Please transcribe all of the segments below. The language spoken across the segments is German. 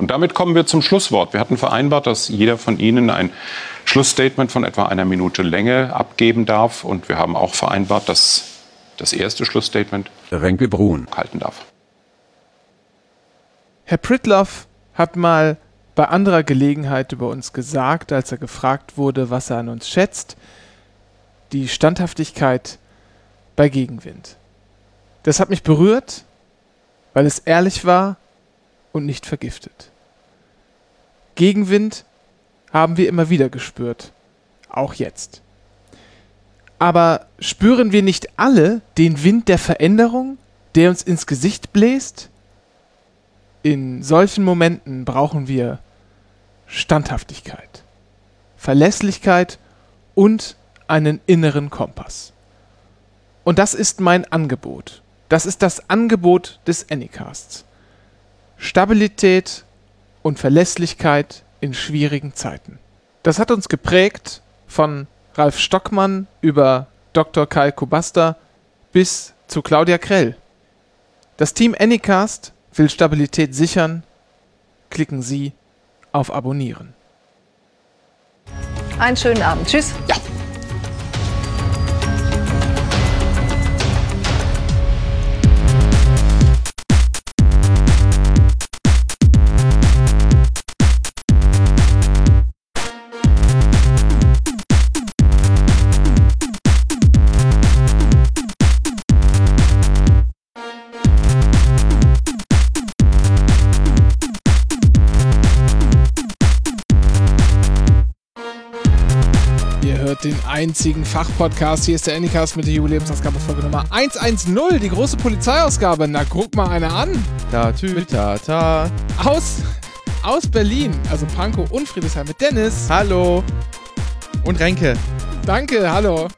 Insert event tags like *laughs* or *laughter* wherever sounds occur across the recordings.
Und damit kommen wir zum Schlusswort. Wir hatten vereinbart, dass jeder von Ihnen ein Schlussstatement von etwa einer Minute Länge abgeben darf. Und wir haben auch vereinbart, dass das erste Schlussstatement Renke Brun halten darf. Herr Pritloff hat mal bei anderer Gelegenheit über uns gesagt, als er gefragt wurde, was er an uns schätzt, die Standhaftigkeit bei Gegenwind. Das hat mich berührt, weil es ehrlich war und nicht vergiftet. Gegenwind haben wir immer wieder gespürt, auch jetzt. Aber spüren wir nicht alle den Wind der Veränderung, der uns ins Gesicht bläst? In solchen Momenten brauchen wir Standhaftigkeit, Verlässlichkeit und einen inneren Kompass. Und das ist mein Angebot. Das ist das Angebot des Anycasts. Stabilität und Verlässlichkeit in schwierigen Zeiten. Das hat uns geprägt von Ralf Stockmann über Dr. Kai Kubasta bis zu Claudia Krell. Das Team Anycast will Stabilität sichern. Klicken Sie auf Abonnieren. Einen schönen Abend. Tschüss. Ja. Den einzigen Fachpodcast. Hier ist der Anycast mit der Jubiläumsausgabe Folge Nummer 110, die große Polizeiausgabe. Na, guck mal eine an. Ta, tü, ta, ta. Aus, aus Berlin, also Pankow und Friedrichshain mit Dennis. Hallo. Und Renke. Danke, hallo.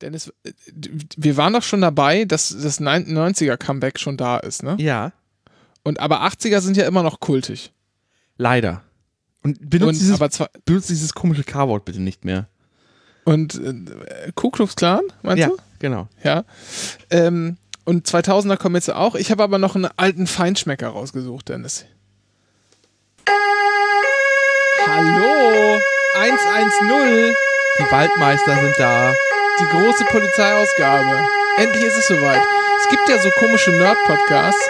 Dennis, äh, wir waren doch schon dabei, dass das 90er Comeback schon da ist, ne? Ja. Und aber 80er sind ja immer noch kultig. Leider. Und benutzt, Und, dieses, aber zwar, benutzt dieses komische K-Wort bitte nicht mehr. und äh, Ku Klux Klan, meinst ja, du? genau. Ja. Ähm, und 2000er kommen jetzt auch. Ich habe aber noch einen alten Feinschmecker rausgesucht, Dennis. Hallo, 110, Die Waldmeister sind da. Die große Polizeiausgabe. Endlich ist es soweit. Es gibt ja so komische Nerd-Podcasts,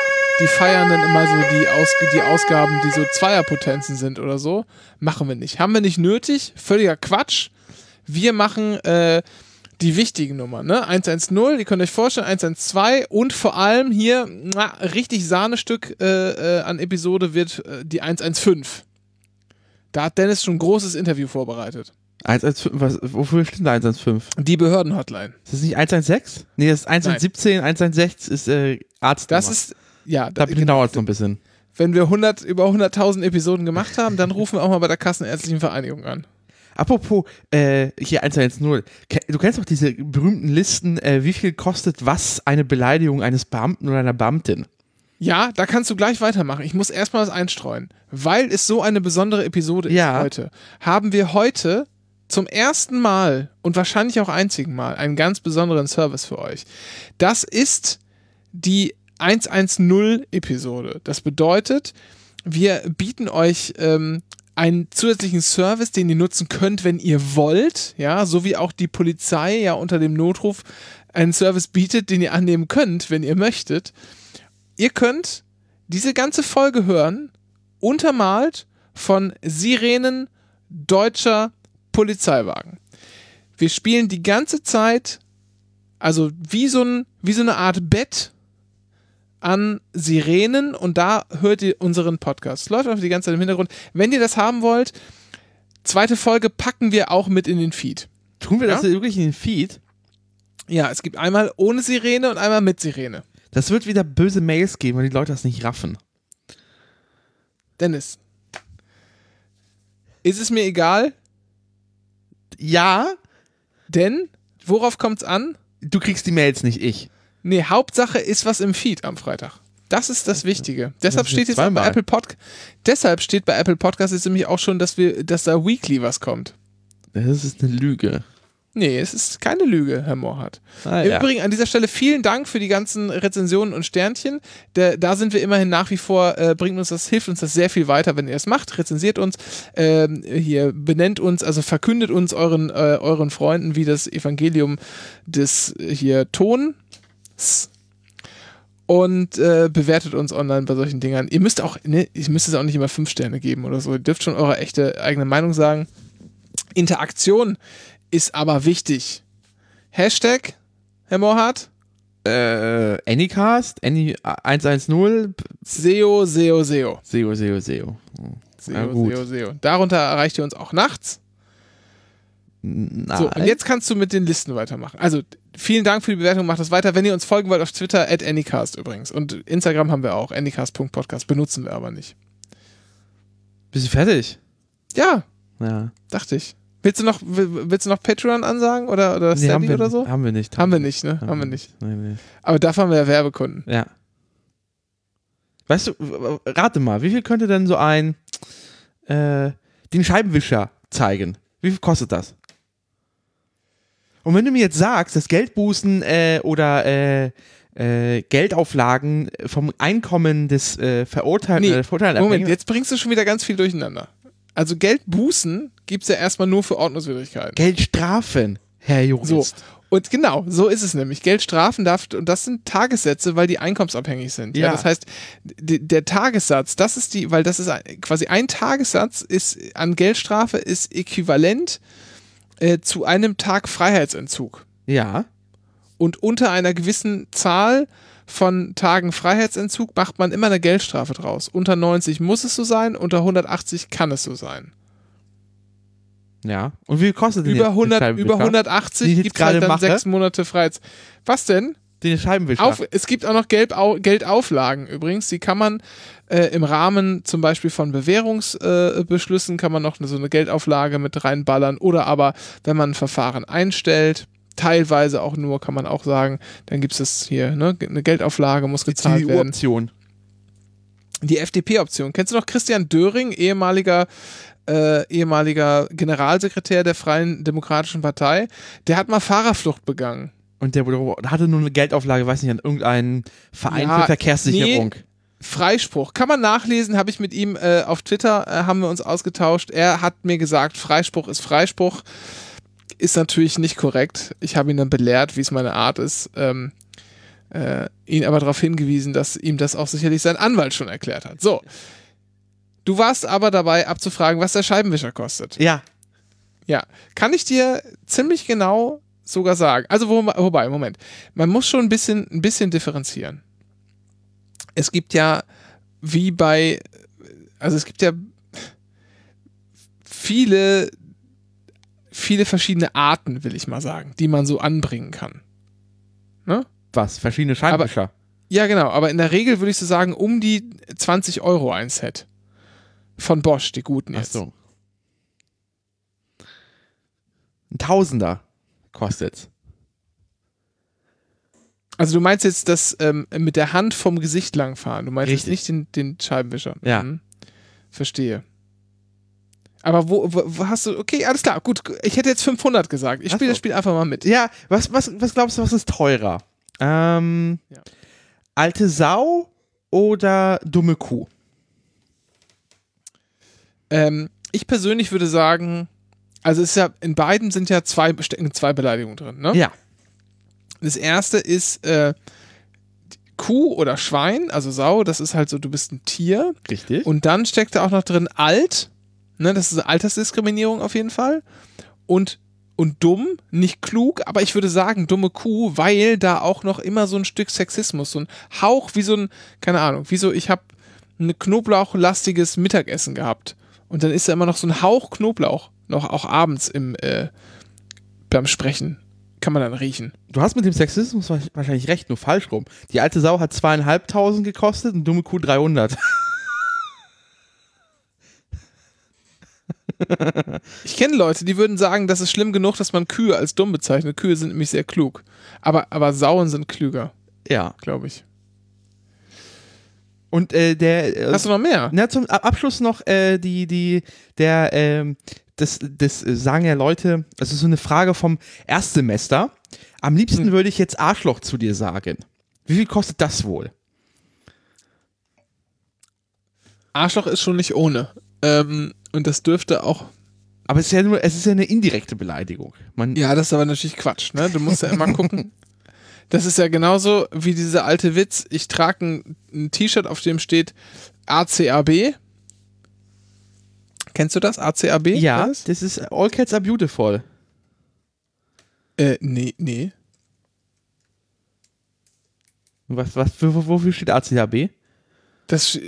die feiern dann immer so die, Aus die Ausgaben, die so Zweierpotenzen sind oder so. Machen wir nicht. Haben wir nicht nötig. Völliger Quatsch. Wir machen äh, die wichtigen Nummern, ne? 110, ihr könnt euch vorstellen, 112 und vor allem hier, na, richtig Sahnestück äh, äh, an Episode wird äh, die 115. Da hat Dennis schon ein großes Interview vorbereitet. 115, was, wofür steht da 115? Die Behördenhotline. Ist das nicht 116? Nee, das ist 117, 116 ist äh, Arzt. Das ist, ja, Da genau. dauert es noch ein bisschen. wenn wir 100, über 100.000 Episoden gemacht haben, dann rufen wir auch mal bei der Kassenärztlichen Vereinigung an. Apropos, äh, hier 110. Ke- Du kennst doch diese berühmten Listen, äh, wie viel kostet was eine Beleidigung eines Beamten oder einer Beamtin? Ja, da kannst du gleich weitermachen. Ich muss erstmal was einstreuen. Weil es so eine besondere Episode ist Ja. heute, haben wir heute zum ersten Mal und wahrscheinlich auch einzigen Mal einen ganz besonderen Service für euch. Das ist die 110-Episode. Das bedeutet, wir bieten euch ähm, einen zusätzlichen Service, den ihr nutzen könnt, wenn ihr wollt, ja, so wie auch die Polizei ja unter dem Notruf einen Service bietet, den ihr annehmen könnt, wenn ihr möchtet. Ihr könnt diese ganze Folge hören, untermalt von Sirenen deutscher Polizeiwagen. Wir spielen die ganze Zeit, also wie so, ein, wie so eine Art Bett an Sirenen und da hört ihr unseren Podcast. Läuft einfach die ganze Zeit im Hintergrund. Wenn ihr das haben wollt, zweite Folge packen wir auch mit in den Feed. Tun wir das Ja? wirklich in den Feed? Ja, es gibt einmal ohne Sirene und einmal mit Sirene. Das wird wieder böse Mails geben, weil die Leute das nicht raffen. Dennis, ist es mir egal, Ja, denn worauf kommt's an? du kriegst die Mails nicht, ich. Nee, Hauptsache ist was im Feed am Freitag. Das ist das Wichtige. Deshalb steht jetzt bei. Apple Pod Deshalb steht bei Apple Podcast jetzt nämlich auch schon, dass wir, dass da weekly was kommt. Das ist eine Lüge. Nee, es ist keine Lüge, Herr Morhardt. Ah, Im ja. Übrigen an dieser Stelle vielen Dank für die ganzen Rezensionen und Sternchen. Da, da sind wir immerhin nach wie vor, äh, bringt uns das, hilft uns das sehr viel weiter, wenn ihr es macht. Rezensiert uns, ähm, hier benennt uns, also verkündet uns euren, äh, euren Freunden, wie das Evangelium des äh, hier Tons und äh, bewertet uns online bei solchen Dingern. Ihr müsst auch, ne, ihr müsst es auch nicht immer fünf Sterne geben oder so. Ihr dürft schon eure echte eigene Meinung sagen. Interaktion ist aber wichtig. Hashtag, Herr Mohrhardt, Äh, Anycast, Any 110, SEO, SEO, SEO. SEO, SEO, SEO. SEO, Ja, gut. SEO, SEO. Darunter erreicht ihr uns auch nachts. Nein. So, und jetzt kannst du mit den Listen weitermachen. Also, vielen Dank für die Bewertung, macht das weiter. Wenn ihr uns folgen wollt auf Twitter, at Anycast übrigens. Und Instagram haben wir auch, anycast.podcast, benutzen wir aber nicht. Bist du fertig? Ja, Ja. dachte ich. Willst du noch, will- willst du noch Patreon ansagen oder, oder Nee, Steady haben wir, oder so? Haben wir nicht. Haben wir nicht, ne? Haben wir nicht. Nein, nee. Aber dafür haben wir ja Werbekunden. Ja. Weißt du, rate mal, wie viel könnte denn so ein äh, den Scheibenwischer zeigen? Wie viel kostet das? Und wenn du mir jetzt sagst, dass Geldbußen äh, oder äh, äh, Geldauflagen vom Einkommen des äh, Verurteilten Nee, äh, Moment, jetzt bringst du schon wieder ganz viel durcheinander. Also Geldbußen gibt es ja erstmal nur für Ordnungswidrigkeiten. Geldstrafen, Herr Jurist. So. Und genau, so ist es nämlich. Geldstrafen darf, und das sind Tagessätze, weil die einkommensabhängig sind. Ja. Ja. das heißt, der Tagessatz, das ist die, weil das ist quasi ein Tagessatz ist an Geldstrafe ist äquivalent äh, zu einem Tag Freiheitsentzug. Ja. Und unter einer gewissen Zahl von Tagen Freiheitsentzug macht man immer eine Geldstrafe draus. Unter 90 muss es so sein, unter 180 kann es so sein. Ja. Und wie viel kostet denn Über, jetzt 100, der über Scheibenwischer? 180 Die ich jetzt gibt es halt gerade dann mache? sechs Monate Freiheits. Was denn? Den Scheibenwischer. Auf, es gibt auch noch Gelb, Geldauflagen übrigens. Die kann man äh, im Rahmen zum Beispiel von Bewährungsbeschlüssen äh, kann man noch so eine Geldauflage mit reinballern oder aber wenn man ein Verfahren einstellt, teilweise auch nur, kann man auch sagen, dann gibt es das hier, ne? eine Geldauflage muss gezahlt die werden. Option. Die FDP-Option. Kennst du noch Christian Döring, ehemaliger äh, ehemaliger Generalsekretär der Freien Demokratischen Partei? Der hat mal Fahrerflucht begangen. Und der hatte nur eine Geldauflage, weiß nicht, an irgendeinen Verein Ja, für Verkehrssicherung. Freispruch. Kann man nachlesen, habe ich mit ihm äh, auf Twitter, äh, haben wir uns ausgetauscht. Er hat mir gesagt, Freispruch ist Freispruch. Ist natürlich nicht korrekt. Ich habe ihn dann belehrt, wie es meine Art ist. Ähm, äh, ihn aber darauf hingewiesen, dass ihm das auch sicherlich sein Anwalt schon erklärt hat. So. Du warst aber dabei abzufragen, was der Scheibenwischer kostet. Ja. Ja, kann ich dir ziemlich genau sogar sagen. Also wo, wobei, Moment, man muss schon ein bisschen, ein bisschen differenzieren. Es gibt ja, wie bei, also es gibt ja viele, viele verschiedene Arten, will ich mal sagen, die man so anbringen kann. Ne? Was? Verschiedene Scheibenwischer. Ja, genau, aber in der Regel würde ich so sagen, um die 20 Euro ein Set. Von Bosch, die guten Ach jetzt. so. Ein Tausender kostet's. Also du meinst jetzt das ähm, mit der Hand vom Gesicht langfahren. Du meinst jetzt Richtig. nicht den, den Scheibenwischer. Ja. Mhm. Verstehe. Aber wo, wo, wo hast du, okay, alles klar, gut. Ich hätte jetzt 500 gesagt. Ich spiele das Spiel einfach mal mit. Ja, was, was, was glaubst du, was ist teurer? Ähm, Ja. Alte Sau oder dumme Kuh? Ähm, ich persönlich würde sagen, also es ist ja, in beiden sind ja zwei, stecken zwei Beleidigungen drin. Ne? Ja. Das erste ist äh, Kuh oder Schwein, also Sau, das ist halt so, du bist ein Tier. Richtig. Und dann steckt da auch noch drin alt, ne, das ist Altersdiskriminierung auf jeden Fall. Und, und dumm, nicht klug, aber ich würde sagen dumme Kuh, weil da auch noch immer so ein Stück Sexismus, so ein Hauch wie so ein, keine Ahnung, wie so, ich habe ein knoblauchlastiges Mittagessen gehabt. Und dann ist da immer noch so ein Hauch Knoblauch, noch auch abends im, äh, beim Sprechen. Kann man dann riechen. du hast mit dem Sexismus wa- wahrscheinlich recht, nur falsch rum. Die alte Sau hat zweieinhalbtausend gekostet und dumme Kuh 300. *laughs* Ich kenne Leute, die würden sagen, das ist schlimm genug, dass man Kühe als dumm bezeichnet. Kühe sind nämlich sehr klug. Aber, aber Sauen sind klüger, ja. glaube ich. Und äh, der. Äh, Hast du noch mehr? Na, zum Ab- Abschluss noch äh, die, die, der, ähm, das, das äh, sagen ja Leute, das ist so eine Frage vom Erstsemester. Am liebsten Hm. würde ich jetzt Arschloch zu dir sagen. Wie viel kostet das wohl? Arschloch ist schon nicht ohne. Ähm, und das dürfte auch. Aber es ist ja nur, es ist ja eine indirekte Beleidigung. Man, Ja, das ist aber natürlich Quatsch, ne? Du musst ja immer *laughs* gucken. Das ist ja genauso wie dieser alte Witz. Ich trage ein, ein T-Shirt, auf dem steht ACAB. Kennst du das? ACAB? ja Was? das ist All Cats are Beautiful. Äh, nee, nee. Was, was, für, wofür steht ACAB? Das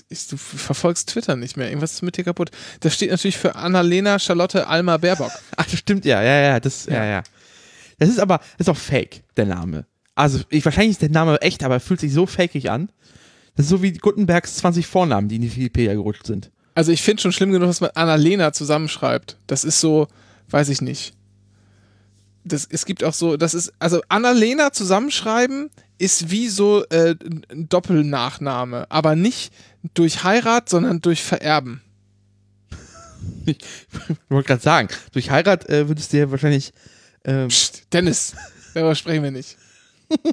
ist, du verfolgst Twitter nicht mehr. Irgendwas ist mit dir kaputt. Das steht natürlich für Annalena Charlotte Alma Baerbock. Ach, *laughs* das stimmt, ja, ja, ja, das, ja, Ja. ja. Das ist aber, das ist auch fake, der Name. Also, ich, wahrscheinlich ist der Name echt, aber er fühlt sich so fakig an. Das ist so wie Gutenbergs 20 Vornamen, die in die Wikipedia gerutscht sind. Also ich finde schon schlimm genug, dass man Annalena zusammenschreibt. Das ist so, weiß ich nicht. Das, es gibt auch so, das ist, also Annalena zusammenschreiben ist wie so äh, ein Doppelnachname, aber nicht durch Heirat, sondern durch Vererben. *laughs* Ich wollte gerade sagen, durch Heirat äh, würdest du ja wahrscheinlich. Ähm, Psst, Dennis, darüber sprechen wir nicht. *laughs*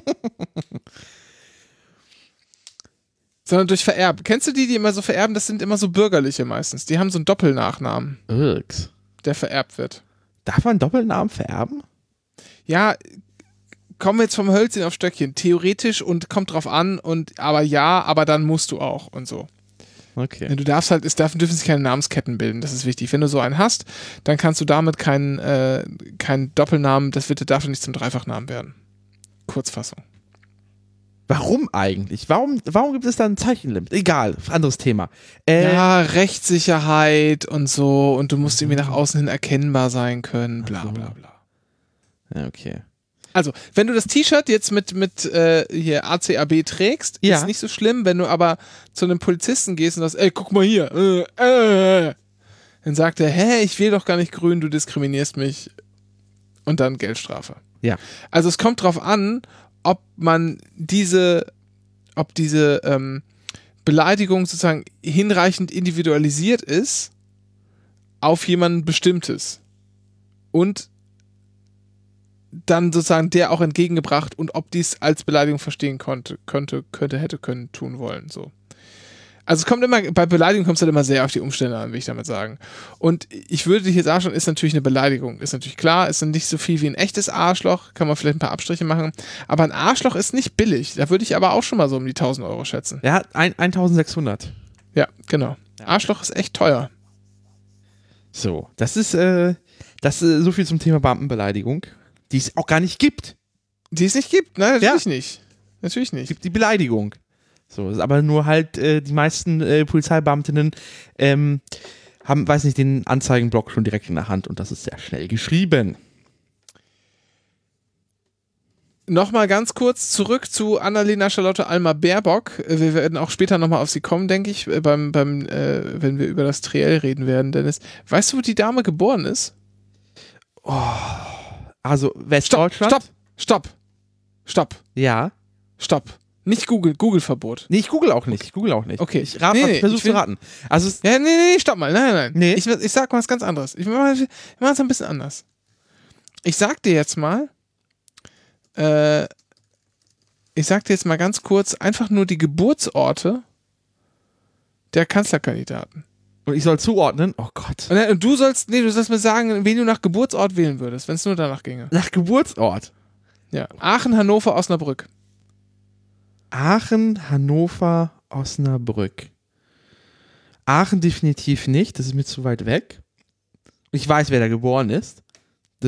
sondern durch Vererben. Kennst du die, die immer so vererben? Das sind immer so bürgerliche meistens. Die haben so einen Doppelnachnamen, Irks. der vererbt wird. Darf man Doppelnamen vererben? ja, kommen wir jetzt vom Hölzchen auf Stöckchen. Theoretisch und kommt drauf an und aber ja, aber dann musst du auch und so. Okay. Du darfst halt, es darf, dürfen sich keine Namensketten bilden, das ist wichtig. Wenn du so einen hast, dann kannst du damit keinen äh, keinen Doppelnamen, das wird, darf nicht zum Dreifachnamen werden. Kurzfassung. Warum eigentlich? Warum, warum gibt es da ein Zeichenlimit? Egal, anderes Thema. Äh, ja, Rechtssicherheit und so und du musst irgendwie nach außen hin erkennbar sein können, bla bla bla. ja, okay. Also, wenn du das T-Shirt jetzt mit, mit äh, hier ACAB trägst, Ja. ist nicht so schlimm. Wenn du aber zu einem Polizisten gehst und sagst, ey, guck mal hier, äh, äh, dann sagt er, hä, ich will doch gar nicht grün, du diskriminierst mich. Und dann Geldstrafe. Ja. Also es kommt drauf an, ob man diese, ob diese ähm, Beleidigung sozusagen hinreichend individualisiert ist auf jemanden Bestimmtes. Und dann sozusagen der auch entgegengebracht und ob dies als Beleidigung verstehen konnte, könnte, könnte, hätte können, tun wollen. So. Also es kommt immer, bei Beleidigung kommt es halt immer sehr auf die Umstände an, will ich damit sagen. Und ich würde dich jetzt anschauen, ist natürlich eine Beleidigung. Ist natürlich klar, ist dann nicht so viel wie ein echtes Arschloch, kann man vielleicht ein paar Abstriche machen. Aber ein Arschloch ist nicht billig. Da würde ich aber auch schon mal so um die 1000 Euro schätzen. Ja, ein, 1600. Ja, genau. Arschloch ist echt teuer. So, das ist, äh, das ist so viel zum Thema Beamtenbeleidigung, die es auch gar nicht gibt. Die es nicht gibt, ne? Natürlich nicht. Natürlich Es nicht. gibt die Beleidigung. So, aber nur halt äh, die meisten äh, Polizeibeamtinnen ähm, haben, weiß nicht, den Anzeigenblock schon direkt in der Hand und das ist sehr schnell geschrieben. Nochmal ganz kurz zurück zu Annalena Charlotte Alma Baerbock. Wir werden auch später nochmal auf sie kommen, denke ich, äh, beim, beim, äh, wenn wir über das Triell reden werden, Dennis. Weißt du, wo die Dame geboren ist? Also Stopp, Westdeutschland. stopp, stopp, stopp, Ja. stopp. Nicht Google, Google-Verbot. Nee, ich google auch nicht. Ich google auch nicht. Okay. Ich, rat, Nee, nee, nee, ich versuche ich zu will- raten. Also Ja, nee, nee, stopp mal. Nein, nein, nein. Nee. Ich, ich sag mal was ganz anderes. Ich mach ich mach es ein bisschen anders. Ich sag dir jetzt mal, äh, ich sag dir jetzt mal ganz kurz einfach nur die Geburtsorte der Kanzlerkandidaten. Und ich soll zuordnen. Oh Gott. Und, dann- und du sollst, nee, du sollst mir sagen, wen du nach Geburtsort wählen würdest, wenn es nur danach ginge. Nach Geburtsort. Ja. Aachen, Hannover, Osnabrück. Aachen, Hannover, Osnabrück. Aachen definitiv nicht, das ist mir zu weit weg. Ich weiß, wer da geboren ist.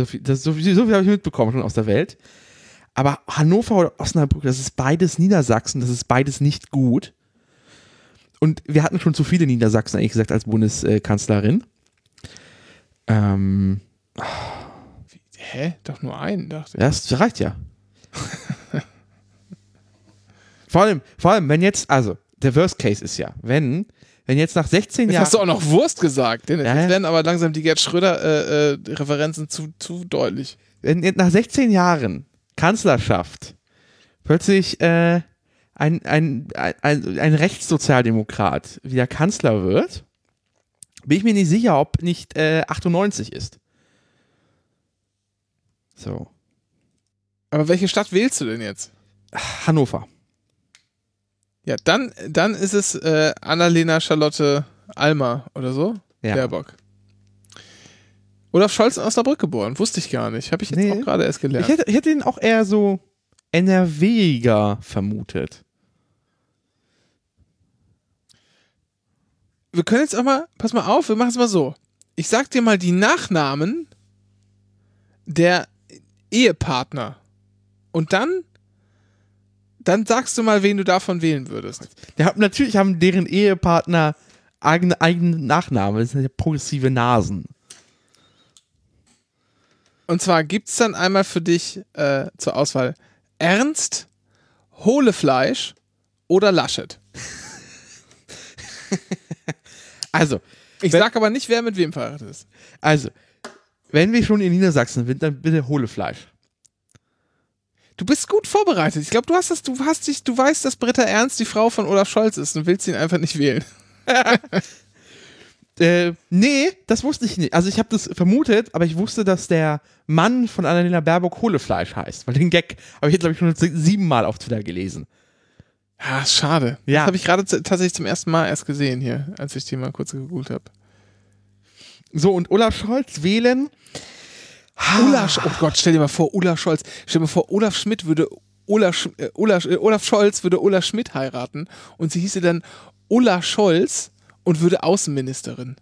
Viel, das, so viel, so viel habe ich mitbekommen schon aus der Welt. Aber Hannover oder Osnabrück, das ist beides Niedersachsen, das ist beides nicht gut. Und wir hatten schon zu viele Niedersachsen, eigentlich gesagt, als Bundeskanzlerin. Ähm, Hä? Doch nur einen, dachte ich. ja, das reicht ja. *laughs* vor allem, vor allem, wenn jetzt, also, der Worst Case ist ja, wenn, wenn jetzt nach 16 Jetzt Jahren. hast du auch noch Wurst gesagt. Dennis. Ja, Jetzt werden aber langsam die Gerd Schröder-Referenzen zu, zu deutlich. wenn jetzt nach 16 Jahren Kanzlerschaft plötzlich äh, ein, ein, ein, ein Rechtssozialdemokrat wieder Kanzler wird, bin ich mir nicht sicher, ob nicht äh, 98 ist. So. Aber welche Stadt wählst du denn jetzt? Hannover. Ja, dann, dann ist es äh, Annalena Charlotte Almer oder so. Ja. Baerbock. Olaf Scholz in Osnabrück geboren. Wusste ich gar nicht. Habe ich jetzt Nee. auch gerade erst gelernt. Ich hätte, ich hätte ihn auch eher so NRWiger vermutet. wir können jetzt auch mal, pass mal auf, wir machen es mal so. Ich sag dir mal die Nachnamen der Ehepartner. Und dann, dann sagst du mal, wen du davon wählen würdest. Hat, natürlich haben deren Ehepartner eigene, eigene Nachnamen. Das sind ja progressive Nasen. Und zwar gibt es dann einmal für dich äh, zur Auswahl Ernst, Hohlefleisch oder Laschet. *laughs* Also, Ich sag aber nicht, wer mit wem verheiratet ist. also, wenn wir schon in Niedersachsen sind, dann bitte Hohlefleisch. Du bist gut vorbereitet. Ich glaube, du hast das, du hast dich, du weißt, dass Britta Ernst die Frau von Olaf Scholz ist und willst ihn einfach nicht wählen. *laughs* Äh, nee, das wusste ich nicht. Also ich habe das vermutet, aber ich wusste, dass der Mann von Annalena Baerbock Hohlefleisch heißt. Weil den Gag habe ich jetzt, glaube ich, schon sie- siebenmal auf Twitter gelesen. Ja, ist schade. Ja. Das habe ich gerade tatsächlich zum ersten Mal erst gesehen hier, als ich die mal kurz gegoogelt habe. So, und Olaf Scholz wählen. Ulla, Sch- oh Gott, stell dir mal vor, Ulla Scholz. Stell dir mal vor, Olaf Schmidt würde Ulla, Sch äh, Ulla, äh, Olaf Scholz würde Ulla Schmidt heiraten und sie hieße dann Ulla Scholz und würde Außenministerin.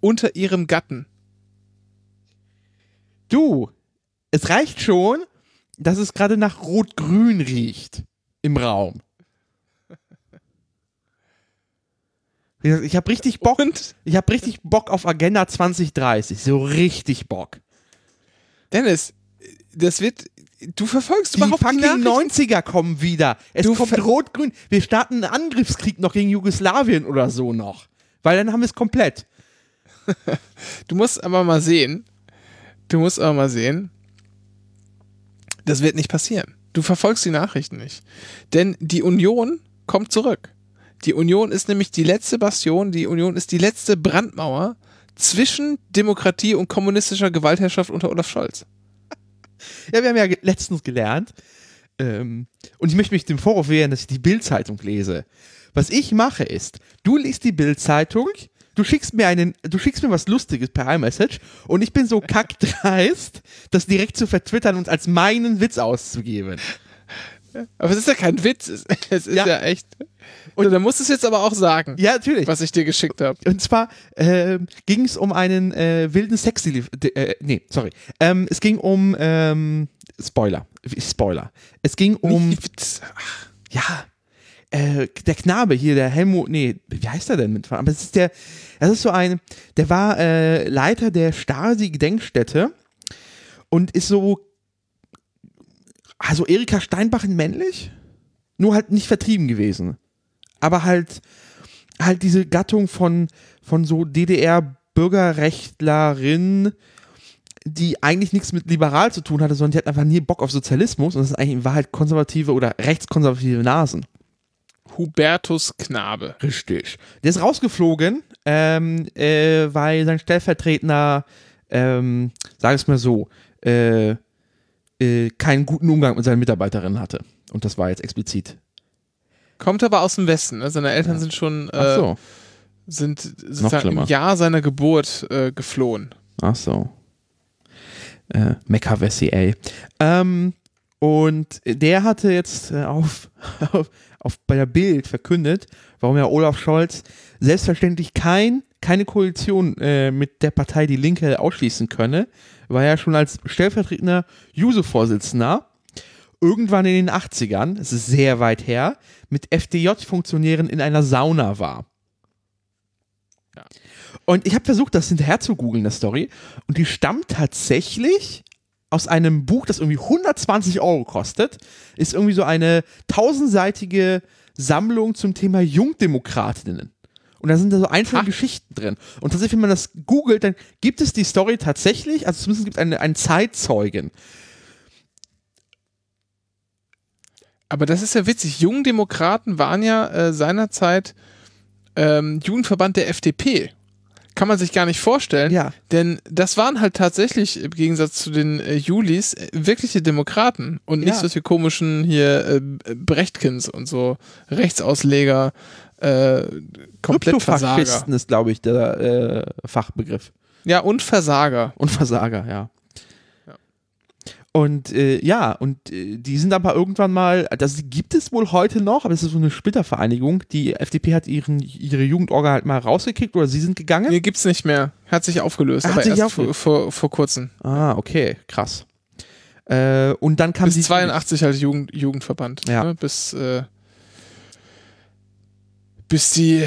Unter ihrem Gatten. Du, es reicht schon, dass es gerade nach Rot-Grün riecht im Raum. Ich habe richtig Bock. Und Ich habe richtig Bock auf Agenda 2030. So richtig Bock. Dennis, das wird. Du verfolgst Die überhaupt fucking die Nachrichten? 90er kommen wieder. Es Du kommt Rot-Grün. Wir starten einen Angriffskrieg noch gegen Jugoslawien oder so noch. Weil dann haben wir es komplett. Du musst aber mal sehen. Du musst aber mal sehen. Das wird nicht passieren. Du verfolgst die Nachrichten nicht. Denn die Union kommt zurück. Die Union ist nämlich die letzte Bastion, die Union ist die letzte Brandmauer zwischen Demokratie und kommunistischer Gewaltherrschaft unter Olaf Scholz. Ja, wir haben ja ge- letztens gelernt. Ähm, und ich möchte mich dem Vorwurf wehren, dass ich die Bild-Zeitung lese. Was ich mache ist, du liest die Bild-Zeitung, du schickst mir einen, du schickst mir was Lustiges per iMessage und ich bin so kackdreist, das direkt zu vertwittern und als meinen Witz auszugeben. Aber es ist ja kein Witz, es es ist ja, Ja. echt. Und da musst du es jetzt aber auch sagen, Ja, natürlich. was ich dir geschickt habe. Und zwar ähm, ging es um einen äh, wilden Sex. Äh, nee, sorry. Ähm, es ging um ähm, Spoiler. Spoiler. Es ging um ja äh, der Knabe hier, der Helmut. Nee, wie heißt er denn mit? Aber es ist der. Das ist so ein. Der war äh, Leiter der Stasi-Gedenkstätte und ist so. Also Erika Steinbach in männlich, nur halt nicht vertrieben gewesen. Aber halt halt diese Gattung von, von so DDR-Bürgerrechtlerin, die eigentlich nichts mit liberal zu tun hatte, sondern die hat einfach nie Bock auf Sozialismus und das ist eigentlich in Wahrheit konservative oder rechtskonservative Nasen. Hubertus Knabe. Richtig. Der ist rausgeflogen, ähm, äh, weil sein Stellvertretender, ähm, sag es mal so, äh, äh, keinen guten Umgang mit seinen Mitarbeiterinnen hatte. Und das war jetzt explizit. Kommt aber aus dem Westen. Ne? Seine Eltern sind schon äh, so. sind sozusagen im Jahr seiner Geburt äh, geflohen. Ach so. Äh, Mecca Wessi, ey. Ähm, und der hatte jetzt äh, auf, *laughs* auf, auf bei der Bild verkündet, warum ja Olaf Scholz selbstverständlich kein, keine Koalition äh, mit der Partei Die Linke ausschließen könne, weil er schon als stellvertretender Juso-Vorsitzender irgendwann in den 80ern, es ist sehr weit her, mit FDJ-Funktionären in einer Sauna war. Und ich habe versucht, das hinterher zu googeln, der Story. Und die stammt tatsächlich aus einem Buch, das irgendwie 120 Euro kostet. Ist irgendwie so eine tausendseitige Sammlung zum Thema Jungdemokratinnen. Und da sind da so einzelne Ha. Geschichten drin. Und tatsächlich, wenn man das googelt, dann gibt es die Story tatsächlich, also zumindest gibt es eine, einen Zeitzeugen. Aber das ist ja witzig. Jungdemokraten waren ja äh, seinerzeit ähm, Jugendverband der FDP. Kann man sich gar nicht vorstellen. Ja. Denn das waren halt tatsächlich im Gegensatz zu den äh, Julis äh, wirkliche Demokraten und nicht Ja. solche komischen hier äh, Brechtkins und so Rechtsausleger, äh, komplett Versager. Ist, glaube ich, der äh, Fachbegriff. Ja, und Versager. Und Versager. Ja. Und äh, ja, und äh, die sind aber irgendwann mal, das gibt es wohl heute noch, aber es ist so eine Splittervereinigung. Die FDP hat ihren, ihre Jugendorga halt mal rausgekickt oder sie sind gegangen. Nee, gibt's nicht mehr. Hat sich aufgelöst, Hat aber sich erst vor, aufgelöst. vor, vor kurzem. Ah, okay, krass. Äh, und dann kam Bis die 82 halt Jugend, Jugendverband. Ja. Ne? Bis, äh, bis, die,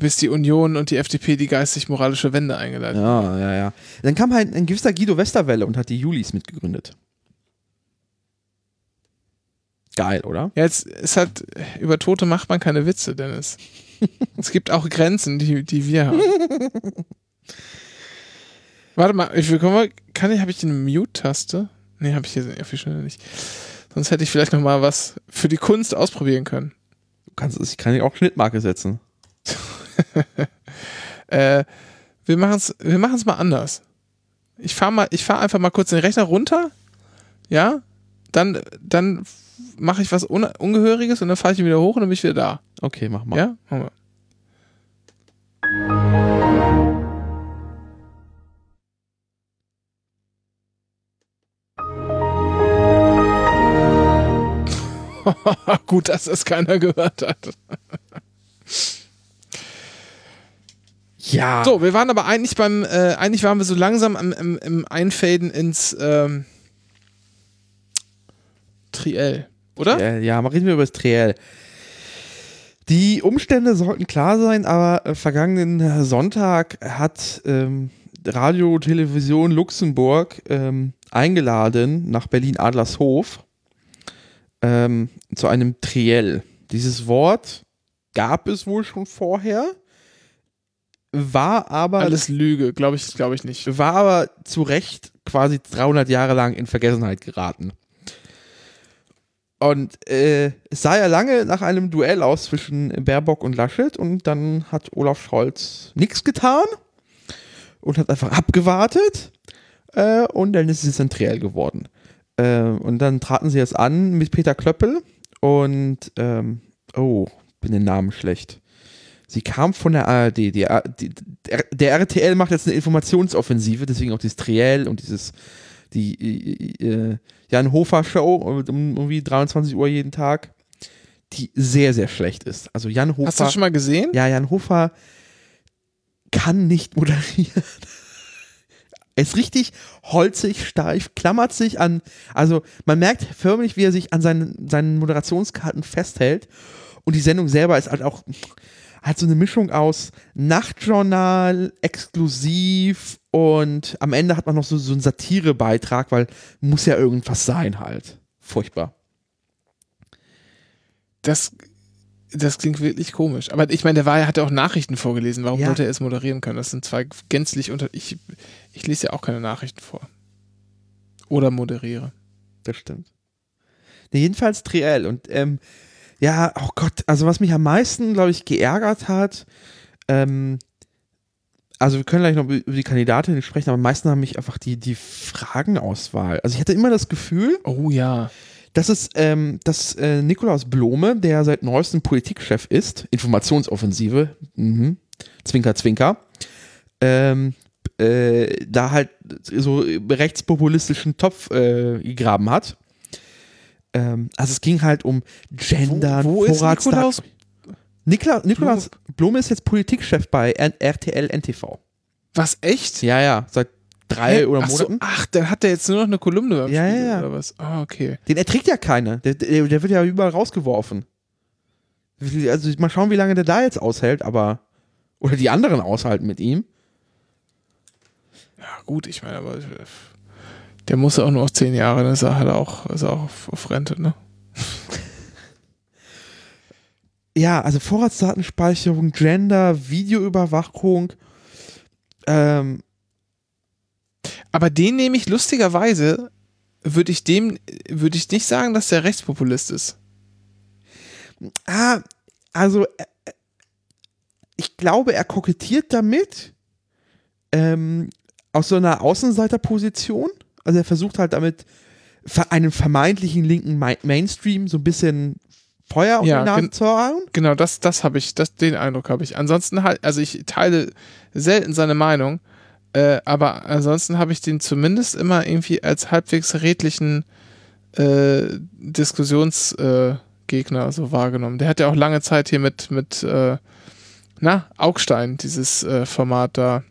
bis die Union und die FDP die geistig-moralische Wende eingeleitet Ja, ja, ja. Dann kam halt ein gewisser Guido Westerwelle und hat die Julis mitgegründet. Geil, oder? Ja, jetzt ist halt, über Tote macht man keine Witze, Dennis. es gibt auch Grenzen, die, die wir haben. *laughs* Warte mal, ich will mal, kann ich, habe ich eine Mute-Taste? Nee, habe ich hier auf die Schnelle nicht. Sonst hätte ich vielleicht noch mal was für die Kunst ausprobieren können. Du kannst, ich kann dir auch Schnittmarke setzen. *laughs* Äh, wir machen es wir machen's mal anders. Ich fahre mal, ich fahre einfach mal kurz den Rechner runter. Ja? Dann, dann mache ich was Un Ungehöriges und dann fahre ich ihn wieder hoch und dann bin ich wieder da. Okay, mach mal. Ja? Machen wir. *laughs* Gut, dass das keiner gehört hat. Ja. So, wir waren aber eigentlich beim, äh, eigentlich waren wir so langsam am, im, im Einfaden ins ähm, Triell, oder? Ja, ja, mal reden wir über das Triell. Die Umstände sollten klar sein, aber äh, vergangenen Sonntag hat ähm, Radio Television Luxemburg ähm, eingeladen nach Berlin-Adlershof ähm, zu einem Triell. Dieses Wort gab es wohl schon vorher, war aber Alles Lüge, glaube ich, glaube ich nicht. war aber zu Recht quasi 300 Jahre lang in Vergessenheit geraten. Und äh, es sah ja lange nach einem Duell aus zwischen Baerbock und Laschet und dann hat Olaf Scholz nichts getan und hat einfach abgewartet äh, und dann ist es ein Triell geworden. Äh, und dann traten sie jetzt an mit Peter Klöppel und ähm, oh, bin den Namen schlecht. Sie kam von der ARD. Die, die, der, der RTL macht jetzt eine Informationsoffensive, deswegen auch dieses Triell und dieses die äh, Jan Hofer Show um irgendwie 23 Uhr jeden Tag, die sehr sehr schlecht ist. Also Jan Hofer. Hast du das schon mal gesehen? Ja, Jan Hofer kann nicht moderieren. *laughs* Er ist richtig holzig, steif, klammert sich an. Also man merkt förmlich, wie er sich an seinen, seinen Moderationskarten festhält. Und die Sendung selber ist halt auch halt so eine Mischung aus Nachtjournal, exklusiv und am Ende hat man noch so, so einen Satirebeitrag, weil muss ja irgendwas sein halt. Furchtbar. Das, das klingt wirklich komisch. Aber ich meine, der war ja, hat ja auch Nachrichten vorgelesen. Warum Ja. sollte er es moderieren können? Das sind zwei gänzlich unter. Ich, ich lese ja auch keine Nachrichten vor. Oder moderiere. Das stimmt. Nee, jedenfalls Triell. Und ähm, ja, oh Gott, also was mich am meisten, glaube ich, geärgert hat, ähm, also wir können gleich noch über die Kandidatin sprechen, aber am meisten haben mich einfach die, die Fragenauswahl. Also ich hatte immer das Gefühl, Oh ja. dass es, ähm, dass äh, Nikolaus Blome, der seit neuestem Politikchef ist, Informationsoffensive, mhm, Zwinker, Zwinker, ähm, äh, da halt so rechtspopulistischen Topf äh, gegraben hat. Ähm, also es ging halt um Gender, Wo- wo ist Vorratsdaten- Nikolaus? Nikolaus Blome ist jetzt Politikchef bei RTL NTV. Was, echt? Ja, ja, seit drei Hä? oder ach so, Monaten. ach, dann hat der jetzt nur noch eine Kolumne beim Ja, Spiegel, ja, ja. oder was? Ah, okay. Den erträgt ja keiner. Der, der, der wird ja überall rausgeworfen. Also mal schauen, wie lange der da jetzt aushält, aber. Oder die anderen aushalten mit ihm. Ja, gut, ich meine, aber äh, der muss auch nur auf zehn Jahre, dann ist er halt auch, ist er auch auf, auf Rente, ne? *laughs* Ja, also Vorratsdatenspeicherung, Gender, Videoüberwachung. Ähm, Aber den nehme ich lustigerweise, würde ich dem, würde ich nicht sagen, dass der Rechtspopulist ist. Ah, also äh, äh, ich glaube, er kokettiert damit ähm, aus so einer Außenseiterposition. Also er versucht halt damit einem vermeintlichen linken Ma Mainstream so ein bisschen Feuer unter Ja, die Nase gen- zu hauen. Genau, das, das habe ich, das, den Eindruck habe ich. Ansonsten halt, also ich teile selten seine Meinung, äh, aber ansonsten habe ich den zumindest immer irgendwie als halbwegs redlichen äh, Diskussionsgegner äh, so wahrgenommen. Der hat ja auch lange Zeit hier mit, mit äh, na, Augstein, dieses äh, Format da